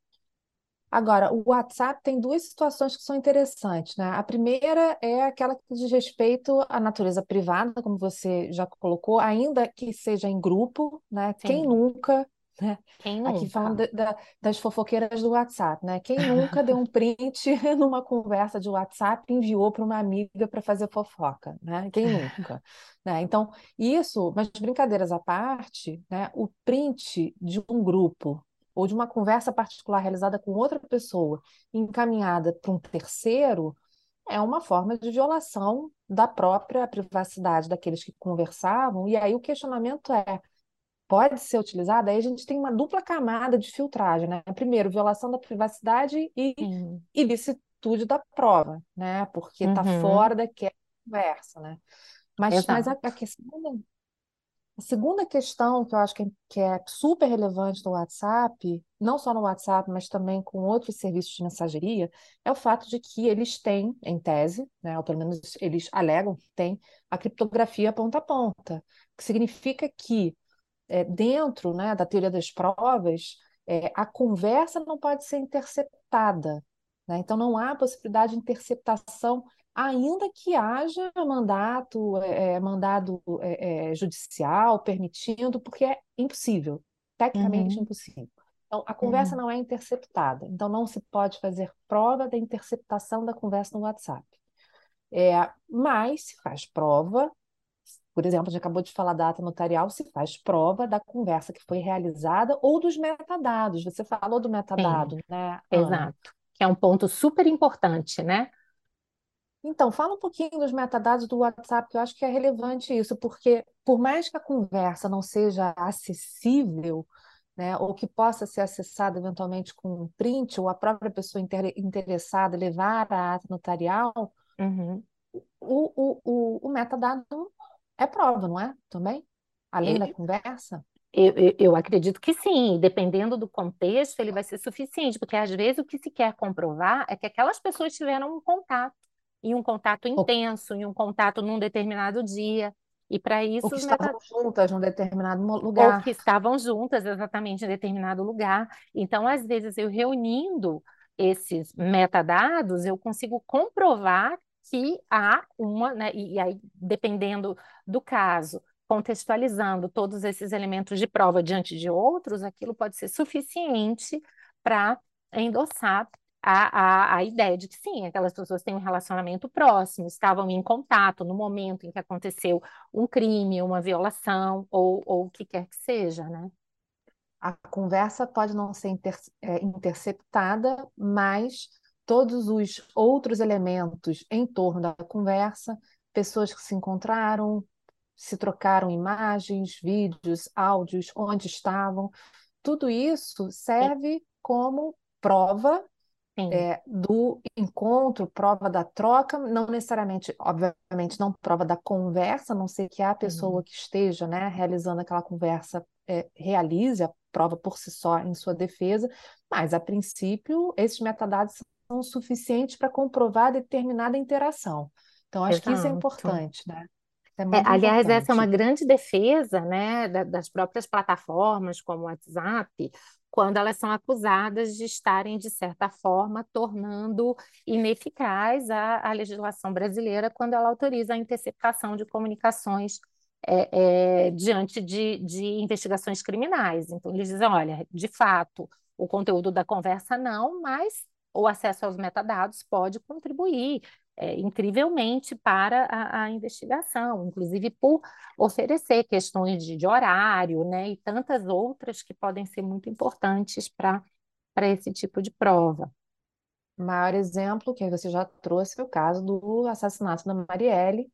Agora, o WhatsApp tem duas situações que são interessantes, né? A primeira é aquela que diz respeito à natureza privada, como você já colocou, ainda que seja em grupo, né? Quem Sim, nunca, né? quem Aqui falando nunca? da- da- das fofoqueiras do WhatsApp, né? Quem nunca deu um print (laughs) numa conversa de WhatsApp e enviou para uma amiga para fazer fofoca, né? Quem nunca, né? Então, isso, mas brincadeiras à parte, né? O print de um grupo ou de uma conversa particular realizada com outra pessoa, encaminhada para um terceiro, é uma forma de violação da própria privacidade daqueles que conversavam. E aí o questionamento é: pode ser utilizado? Aí a gente tem uma dupla camada de filtragem, né? Primeiro, violação da privacidade e Sim. ilicitude da prova, né? Porque está Uhum, fora daquela conversa, né? Mas, mas a, a questão a segunda questão que eu acho que é, que é super relevante no WhatsApp, não só no WhatsApp, mas também com outros serviços de mensageria, é o fato de que eles têm, em tese, né, ou pelo menos eles alegam que têm, a criptografia ponta a ponta, que significa que é, dentro, né, da teoria das provas, é, a conversa não pode ser interceptada, né? Então não há possibilidade de interceptação, ainda que haja mandato, é, é, mandado é, é, judicial permitindo, porque é impossível, tecnicamente Uhum, impossível. Então, a conversa uhum, não é interceptada, então não se pode fazer prova da interceptação da conversa no WhatsApp. É, mas se faz prova por exemplo, a gente acabou de falar da ata notarial, se faz prova da conversa que foi realizada ou dos metadados. Você falou do sim, metadado, né, Ana? exato. Que é um ponto super importante, né? Então, fala um pouquinho dos metadados do WhatsApp, que eu acho que é relevante isso, porque por mais que a conversa não seja acessível, né, ou que possa ser acessada eventualmente com um print, ou a própria pessoa inter- interessada levar a ata notarial, Uhum. o, o, o, o metadado é prova, não é? Também? Além da Eu, conversa? eu, eu eu acredito que sim, dependendo do contexto, ele vai ser suficiente, porque às vezes o que se quer comprovar é que aquelas pessoas tiveram um contato. em um contato Ou, intenso, em um contato num determinado dia. E para ou isso, que os estavam juntas num determinado mo- ou que lugar. estavam juntas exatamente em determinado lugar. Então, às vezes, eu reunindo esses metadados, eu consigo comprovar que há uma, né, e, e aí, dependendo do caso, contextualizando todos esses elementos de prova diante de outros, aquilo pode ser suficiente para endossar a, a, a ideia de que sim, aquelas pessoas têm um relacionamento próximo, estavam em contato no momento em que aconteceu um crime, uma violação ou, ou o que quer que seja, né? A conversa pode não ser inter- é, interceptada, mas todos os outros elementos em torno da conversa, pessoas que se encontraram, se trocaram imagens, vídeos, áudios, onde estavam, tudo isso Sim, serve como prova sim. é, do encontro, prova da troca, não necessariamente, obviamente, não prova da conversa, a não ser que a pessoa Uhum. que esteja, né, realizando aquela conversa é, realize a prova por si só em sua defesa, mas, a princípio, esses metadados são suficientes para comprovar determinada interação. Então, acho que isso é Exato. importante, né? É É, aliás, essa é uma importante. grande defesa, né, da- das próprias plataformas como o WhatsApp, quando elas são acusadas de estarem, de certa forma, tornando ineficaz a, a legislação brasileira quando ela autoriza a interceptação de comunicações é, é, diante de, de investigações criminais. Então, eles dizem, olha, de fato, o conteúdo da conversa não, mas o acesso aos metadados pode contribuir é, incrivelmente para a, a investigação, inclusive por oferecer questões de, de horário, né, e tantas outras que podem ser muito importantes para esse tipo de prova. O maior exemplo que você já trouxe foi o caso do assassinato da Marielle,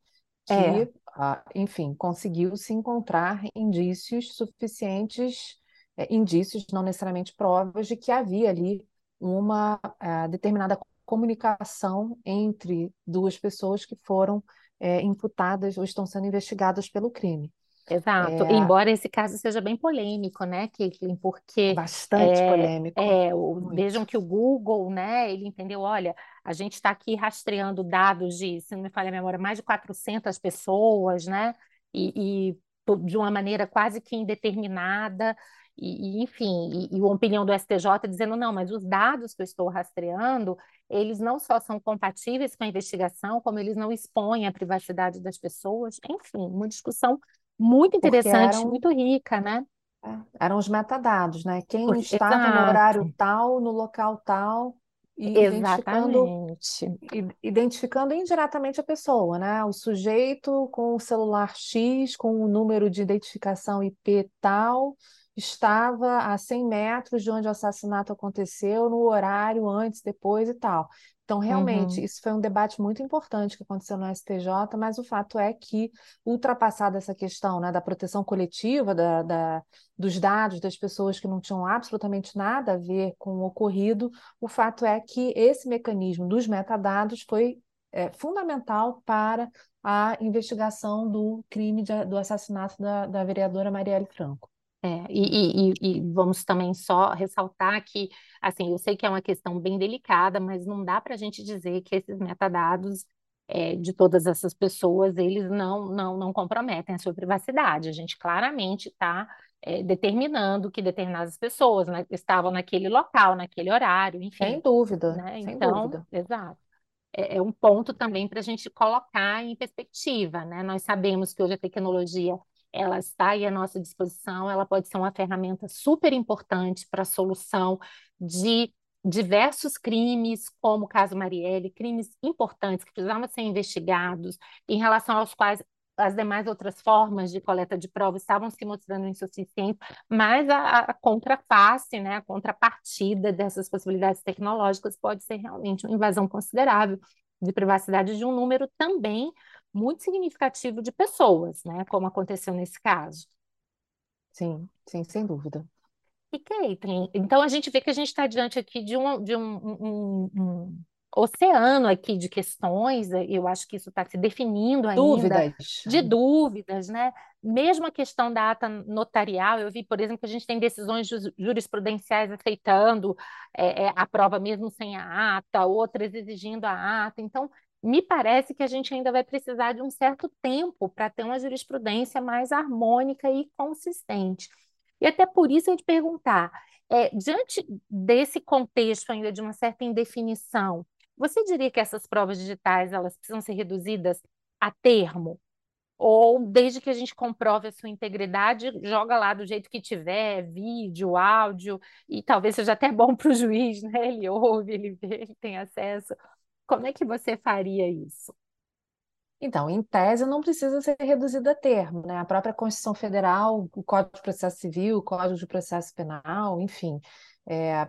É, que, ah, enfim, conseguiu se encontrar indícios suficientes, eh, indícios, não necessariamente provas, de que havia ali uma ah, determinada comunicação entre duas pessoas que foram eh, imputadas ou estão sendo investigadas pelo crime. Exato, É embora esse caso seja bem polêmico, né, Caitlin, porque bastante é, polêmico, é, o- vejam que o Google, né, ele entendeu, olha, a gente está aqui rastreando dados de, se não me falha a memória, mais de 400 pessoas, né, e, e de uma maneira quase que indeterminada, e, e, enfim, e, e a opinião do STJ dizendo, não, mas os dados que eu estou rastreando, eles não só são compatíveis com a investigação, como eles não expõem a privacidade das pessoas, enfim, uma discussão muito interessante, eram muito rica, né? É, eram os metadados, né? Quem Porque- estava no exato, horário tal, no local tal, e identificando, identificando indiretamente a pessoa, né? O sujeito com o celular X, com o número de identificação IP tal, estava a 100 metros de onde o assassinato aconteceu, no horário antes, depois e tal. Então, realmente, Uhum, isso foi um debate muito importante que aconteceu no STJ, mas o fato é que, ultrapassada essa questão, né, da proteção coletiva, da, da dos dados das pessoas que não tinham absolutamente nada a ver com o ocorrido, o fato é que esse mecanismo dos metadados foi é, fundamental para a investigação do crime de- do assassinato da, da vereadora Marielle Franco. É, e, e- e- vamos também só ressaltar que, assim, eu sei que é uma questão bem delicada, mas não dá para a gente dizer que esses metadados é, de todas essas pessoas, eles não, não, não comprometem a sua privacidade. A gente claramente está determinando que determinadas pessoas, né, estavam naquele local, naquele horário, Sem enfim, dúvida, né? sem Então, dúvida. exato. é, é um ponto também para a gente colocar em perspectiva, né? Nós sabemos que hoje a tecnologia ela está aí à nossa disposição, ela pode ser uma ferramenta super importante para a solução de diversos crimes, como o caso Marielle, crimes importantes que precisavam ser investigados, em relação aos quais as demais outras formas de coleta de provas estavam se mostrando insuficientes, mas a, a contraface, né, a contrapartida dessas possibilidades tecnológicas pode ser realmente uma invasão considerável de privacidade de um número também muito significativo de pessoas, né, como aconteceu nesse caso. Sim, sim, sem dúvida. E Caitlin, então a gente vê que a gente está diante aqui de um, de um, um- um- oceano aqui de questões, eu acho que isso está se definindo ainda, Dúvidas? de dúvidas, né? Mesmo a questão da ata notarial, eu vi, por exemplo, que a gente tem decisões ju- jurisprudenciais aceitando eh, eh, a prova mesmo sem a ata, outras exigindo a ata. Então, me parece que a gente ainda vai precisar de um certo tempo para ter uma jurisprudência mais harmônica e consistente. E até por isso eu te perguntar, é, diante desse contexto ainda de uma certa indefinição, você diria que essas provas digitais elas precisam ser reduzidas a termo? Ou desde que a gente comprove a sua integridade, joga lá do jeito que tiver, vídeo, áudio, e talvez seja até bom para o juiz, né? Ele ouve, ele vê, ele tem acesso. Como é que você faria isso? Então, em tese, não precisa ser reduzida a termo, né? A própria Constituição Federal, o Código de Processo Civil, o Código de Processo Penal, enfim, é,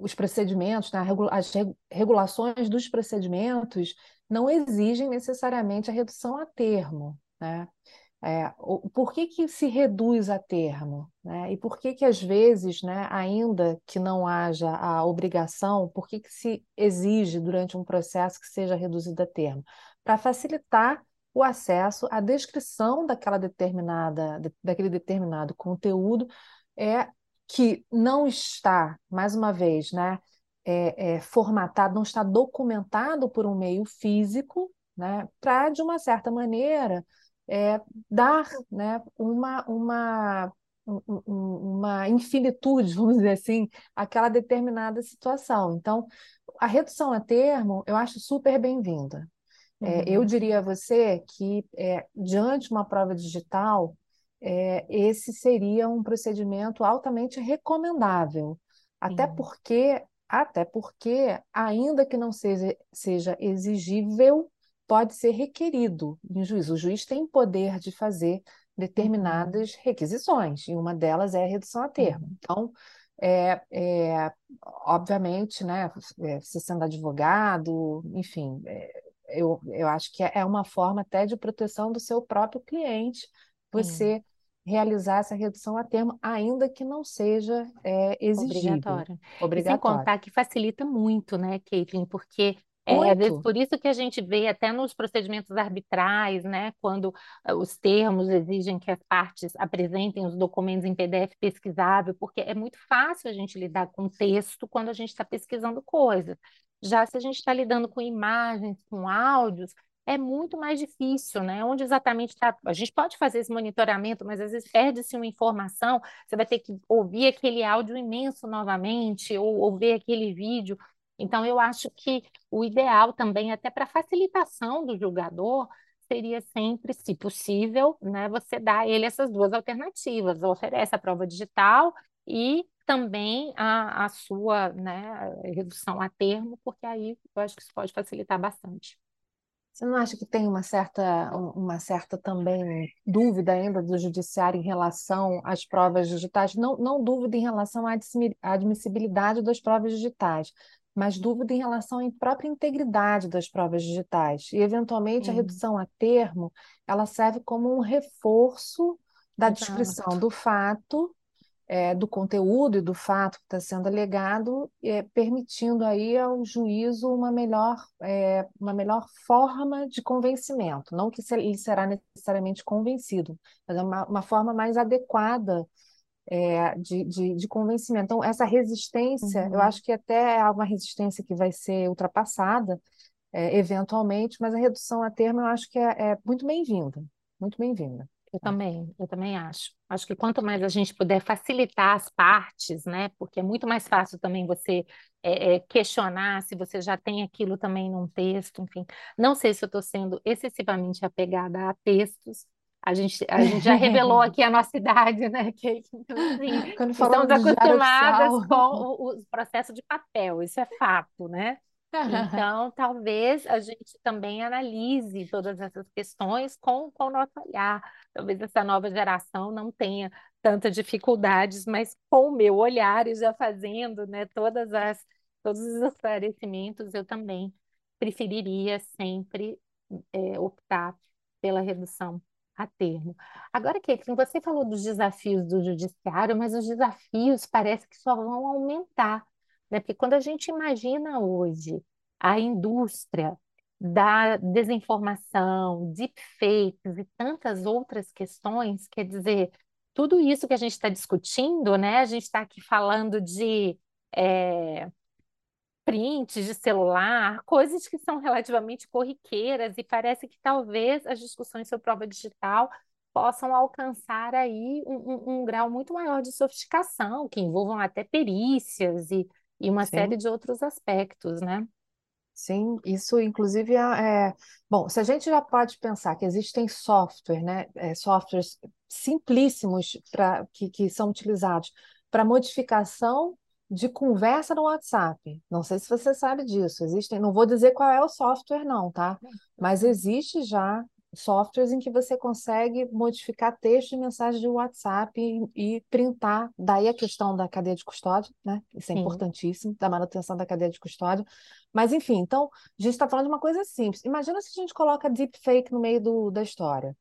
os procedimentos, né? as regulações dos procedimentos não exigem necessariamente a redução a termo, né? É, por que, que se reduz a termo? Né? E por que, que, às vezes, né, ainda que não haja a obrigação, por que, que se exige durante um processo que seja reduzido a termo? Para facilitar o acesso à descrição daquela determinada, daquele determinado conteúdo é, que não está, mais uma vez, né, é, é, formatado, não está documentado por um meio físico, né, para, de uma certa maneira, é, dar né, uma, uma, uma infinitude, (laughs) vamos dizer assim, àquela determinada situação. Então, a redução a termo eu acho super bem-vinda. É, eu uhum. diria a você que, é, diante de uma prova digital, é, esse seria um procedimento altamente recomendável, até porque, até porque, ainda que não seja, seja exigível pode ser requerido em juízo. O juiz tem poder de fazer determinadas uhum. requisições, e uma delas é a redução a termo. Uhum. Então, é, é, obviamente, né, é, você sendo advogado, enfim, é, eu, eu acho que é uma forma até de proteção do seu próprio cliente, você uhum. realizar essa redução a termo, ainda que não seja é, exigível. Obrigatório. Obrigatório. E sem contar que facilita muito, né, Caitlin, porque é, às vezes por isso que a gente vê até nos procedimentos arbitrais, né, quando uh, os termos exigem que as partes apresentem os documentos em PDF pesquisável, porque é muito fácil a gente lidar com texto quando a gente está pesquisando coisas. Já se a gente está lidando com imagens, com áudios, é muito mais difícil, né? Onde exatamente está. A gente pode fazer esse monitoramento, mas às vezes perde-se uma informação, você vai ter que ouvir aquele áudio imenso novamente, ou, ou ver aquele vídeo. Então, eu acho que o ideal também, até para facilitação do julgador, seria sempre, se possível, né, você dar a ele essas duas alternativas, oferece a prova digital e também a, a sua né, redução a termo, porque aí eu acho que isso pode facilitar bastante. Você não acha que tem uma certa, uma certa também dúvida ainda do judiciário em relação às provas digitais? Não, não dúvida em relação à admissibilidade das provas digitais, mas dúvida em relação à própria integridade das provas digitais. E, eventualmente, a redução a termo ela serve como um reforço da Exato. descrição do fato, é, do conteúdo e do fato que está sendo alegado, é, permitindo aí ao juízo uma melhor, é, uma melhor forma de convencimento. Não que ele será necessariamente convencido, mas é uma, uma forma mais adequada é, de, de, de, convencimento. Então, essa resistência, uhum. eu acho que até é uma resistência que vai ser ultrapassada, é, eventualmente, mas a redução a termo eu acho que é, é muito bem-vinda, muito bem-vinda. Eu também, eu também acho. Acho que quanto mais a gente puder facilitar as partes, né? Porque é muito mais fácil também você é, é, questionar se você já tem aquilo também num texto, enfim. Não sei se eu estou sendo excessivamente apegada a textos, a gente, a gente já revelou aqui a nossa idade, né, Kate? Então, assim, Quando estamos acostumadas (laughs) com o, o, processo de papel, isso é fato, né? Então, talvez a gente também analise todas essas questões com, com o nosso olhar. Talvez essa nova geração não tenha tantas dificuldades, mas com o meu olhar e já fazendo né, todas as, todos os esclarecimentos, eu também preferiria sempre é, optar pela redução a termo. Agora, Caitlin, você falou dos desafios do judiciário, mas os desafios parece que só vão aumentar, né? Porque quando a gente imagina hoje a indústria da desinformação, deepfakes e tantas outras questões, quer dizer, tudo isso que a gente está discutindo, né? A gente está aqui falando de é, prints de celular, coisas que são relativamente corriqueiras e parece que talvez as discussões sobre prova digital possam alcançar aí um, um, um grau muito maior de sofisticação, que envolvam até perícias e, e uma série Sim. de outros aspectos, né? Sim, isso inclusive é, é- bom, se a gente já pode pensar que existem software, né, é, softwares simplíssimos para que, que são utilizados para modificação de conversa no WhatsApp. Não sei se você sabe disso. Existem, não vou dizer qual é o software, não, tá? Mas existe já softwares em que você consegue modificar texto de mensagem de WhatsApp e, e printar. Daí a questão da cadeia de custódia, né? Isso é Sim. importantíssimo, da manutenção da cadeia de custódia. Mas, enfim, então, a gente está falando de uma coisa simples. Imagina se a gente coloca deepfake no meio do, da história,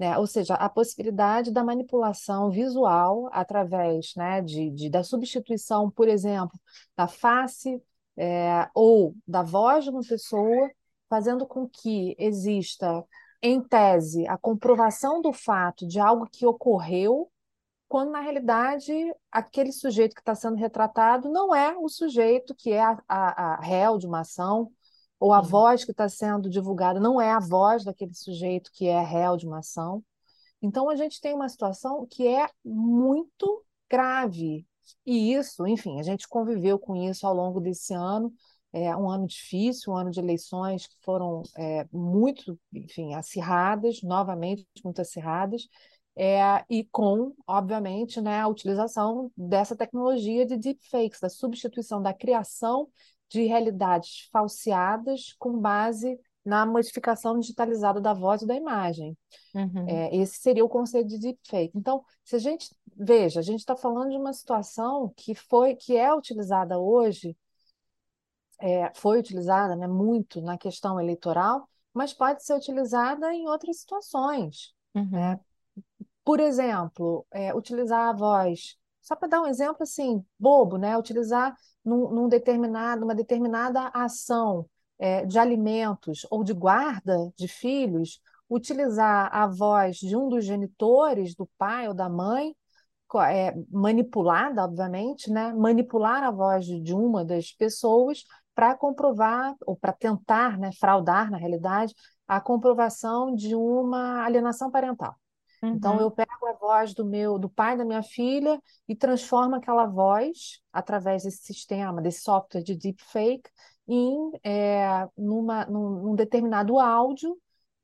né? Ou seja, a possibilidade da manipulação visual através, né, de, de- da substituição, por exemplo, da face, é, ou da voz de uma pessoa, fazendo com que exista, em tese, a comprovação do fato de algo que ocorreu quando na realidade aquele sujeito que está sendo retratado não é o sujeito que é a, a, a réu de uma ação, ou a Sim. voz que está sendo divulgada não é a voz daquele sujeito que é réu de uma ação. Então a gente tem uma situação que é muito grave. E isso, enfim, a gente conviveu com isso ao longo desse ano. É um ano difícil, um ano de eleições que foram é, muito, enfim, acirradas, novamente muito acirradas é, e com, obviamente, né, a utilização dessa tecnologia de deepfakes, da substituição da criação de realidades falseadas com base na modificação digitalizada da voz e da imagem. Uhum. É, esse seria o conceito de deepfake. Então, se a gente veja, a gente está falando de uma situação que foi, que é utilizada hoje, é, foi utilizada, né, muito na questão eleitoral, mas pode ser utilizada em outras situações. Né? Uhum. Por exemplo, é, utilizar a voz, só para dar um exemplo assim, bobo, né? Utilizar num, num determinado, uma determinada ação é, de alimentos ou de guarda de filhos, utilizar a voz de um dos genitores, do pai ou da mãe, é, manipulada, obviamente, né? Manipular a voz de uma das pessoas para comprovar, ou para tentar, né, fraudar, na realidade, a comprovação de uma alienação parental. Então, eu Uhum. pego a voz do meu, do pai da minha filha e transformo aquela voz, através desse sistema, desse software de deepfake, em é, numa, num, num determinado áudio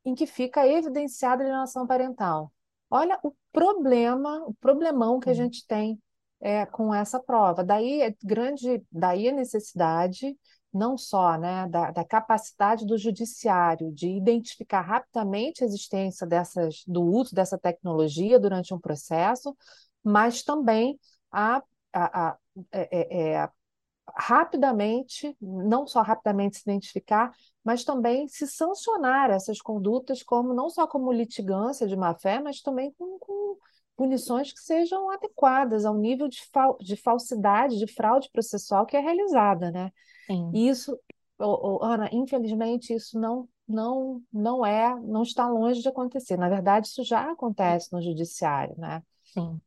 em que fica evidenciada a alienação parental. Olha o problema, o problemão que a Sim. gente tem é, com essa prova. Daí é grande, daí a necessidade não só, né, da, da capacidade do judiciário de identificar rapidamente a existência dessas, do uso dessa tecnologia durante um processo, mas também a, a, a é, é, é, rapidamente, não só rapidamente se identificar, mas também se sancionar essas condutas como não só como litigância de má-fé, mas também com, com punições que sejam adequadas ao nível de, fal de falsidade, de fraude processual que é realizada, né? Sim. E isso, Ana, infelizmente isso não não não é, não está longe de acontecer. Na verdade, isso já acontece no judiciário, né? Sim.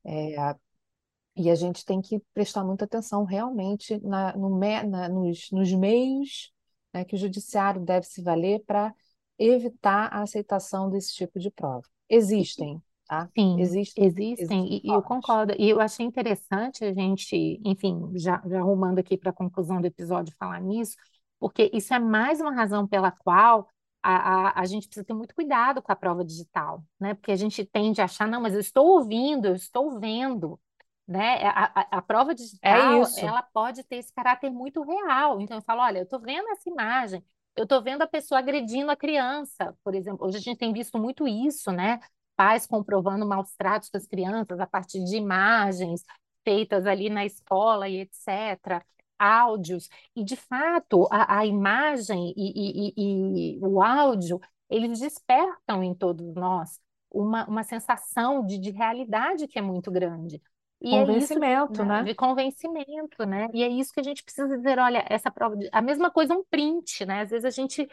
E a gente tem que prestar muita atenção realmente na, no, na- nos, nos meios, né, que o judiciário deve se valer para evitar a aceitação desse tipo de prova. Existem, tá? Sim, Existem, existem, existem e, e eu concordo. E eu achei interessante a gente, enfim, já, já arrumando aqui para a conclusão do episódio falar nisso, porque isso é mais uma razão pela qual a, a, a gente precisa ter muito cuidado com a prova digital, né? Porque a gente tende a achar, não, mas eu estou ouvindo, eu estou vendo, né? A, a, a prova É digital, isso. ela pode ter esse caráter muito real. Então, eu falo, olha, eu estou vendo essa imagem, eu estou vendo a pessoa agredindo a criança, por exemplo. Hoje a gente tem visto muito isso, né? Pais comprovando maus tratos com as crianças a partir de imagens feitas ali na escola e etc., áudios. E, de fato, a, a imagem e, e, e, o áudio, eles despertam em todos nós uma, uma sensação de, de realidade que é muito grande. E é isso, Convencimento, né, né? de convencimento, né? E é isso que a gente precisa dizer, olha, essa prova, de... a mesma coisa um print, né? Às vezes a gente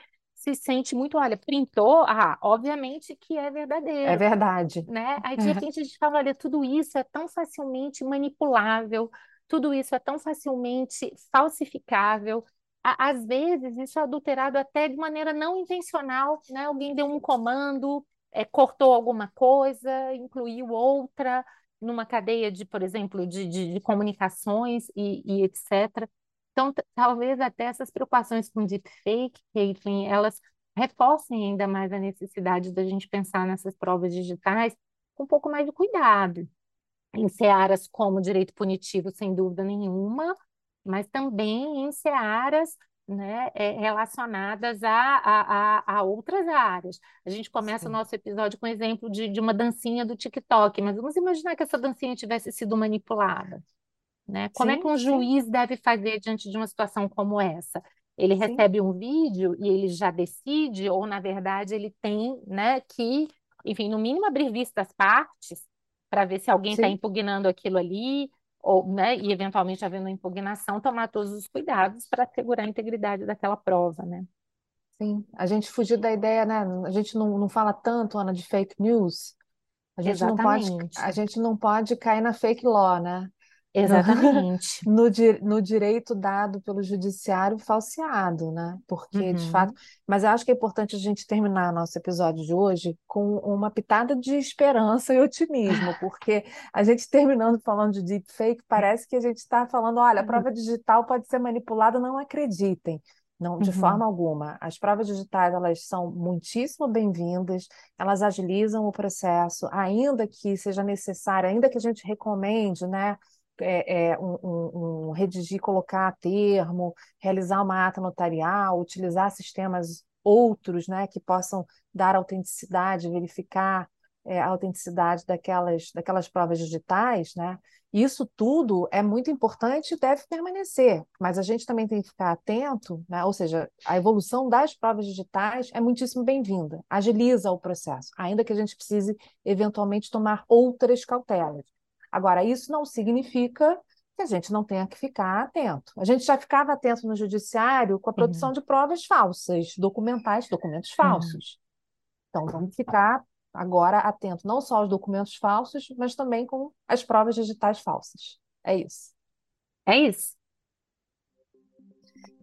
se sente muito, olha, printou, ah, obviamente que é É verdadeiro, verdade. né? Aí de repente a gente fala, olha, tudo isso é tão facilmente manipulável, tudo isso é tão facilmente falsificável. às vezes isso é adulterado até de maneira não intencional, né? Alguém deu um comando, é, cortou alguma coisa, incluiu outra numa cadeia de, por exemplo, de, de, de comunicações e, e etc. Então, talvez até essas preocupações com deepfake, Caitlin, elas reforcem ainda mais a necessidade da gente pensar nessas provas digitais com um pouco mais de cuidado, em searas como direito punitivo, sem dúvida nenhuma, mas também em searas né, é, relacionadas a, a, a, a, outras áreas. A gente começa o nosso episódio com o exemplo de, de uma dancinha do TikTok, mas vamos imaginar que essa dancinha tivesse sido manipulada. Né? Como sim, é que um juiz sim. deve fazer diante de uma situação como essa? Ele sim. recebe um vídeo e ele já decide, ou na verdade ele tem né, que, enfim, no mínimo abrir vista às partes para ver se alguém está impugnando aquilo ali, ou, né, e eventualmente havendo impugnação, tomar todos os cuidados para assegurar a integridade daquela prova, né? Sim, a gente fugiu da ideia, né? A gente não, não fala tanto, Ana, de fake news. A gente Exatamente. não pode, a gente não pode cair na fake law, né? Exatamente. (laughs) No, no direito dado pelo judiciário falseado, né? Porque, uhum. de fato. Mas eu acho que é importante a gente terminar nosso episódio de hoje com uma pitada de esperança e otimismo, (laughs) porque a gente terminando falando de deepfake, parece que a gente está falando: olha, a uhum. prova digital pode ser manipulada, não acreditem. Não, de uhum. forma alguma. As provas digitais elas são muitíssimo bem-vindas, elas agilizam o processo, ainda que seja necessário, ainda que a gente recomende, né, é, é, um, um, um, redigir, colocar termo, realizar uma ata notarial, utilizar sistemas outros né, que possam dar autenticidade, verificar é, a autenticidade daquelas, daquelas provas digitais, né? Isso tudo é muito importante e deve permanecer, mas a gente também tem que ficar atento, né? ou seja, a evolução das provas digitais é muitíssimo bem-vinda, agiliza o processo, ainda que a gente precise eventualmente tomar outras cautelas. Agora, isso não significa que a gente não tenha que ficar atento. A gente já ficava atento no judiciário com a produção uhum. de provas falsas, documentais, documentos uhum. falsos. Uhum. Então, vamos ficar agora atento não só aos documentos falsos, mas também com as provas digitais falsas. É isso. É isso.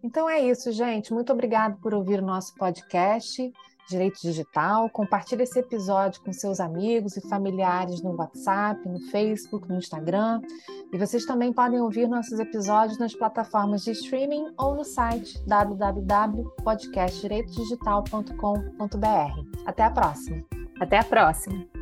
Então é isso, gente. Muito obrigado por ouvir o nosso podcast. Direito Digital. Compartilhe esse episódio com seus amigos e familiares no WhatsApp, no Facebook, no Instagram. E vocês também podem ouvir nossos episódios nas plataformas de streaming ou no site www.podcastdireitodigital.com.br. Até a próxima. Até a próxima.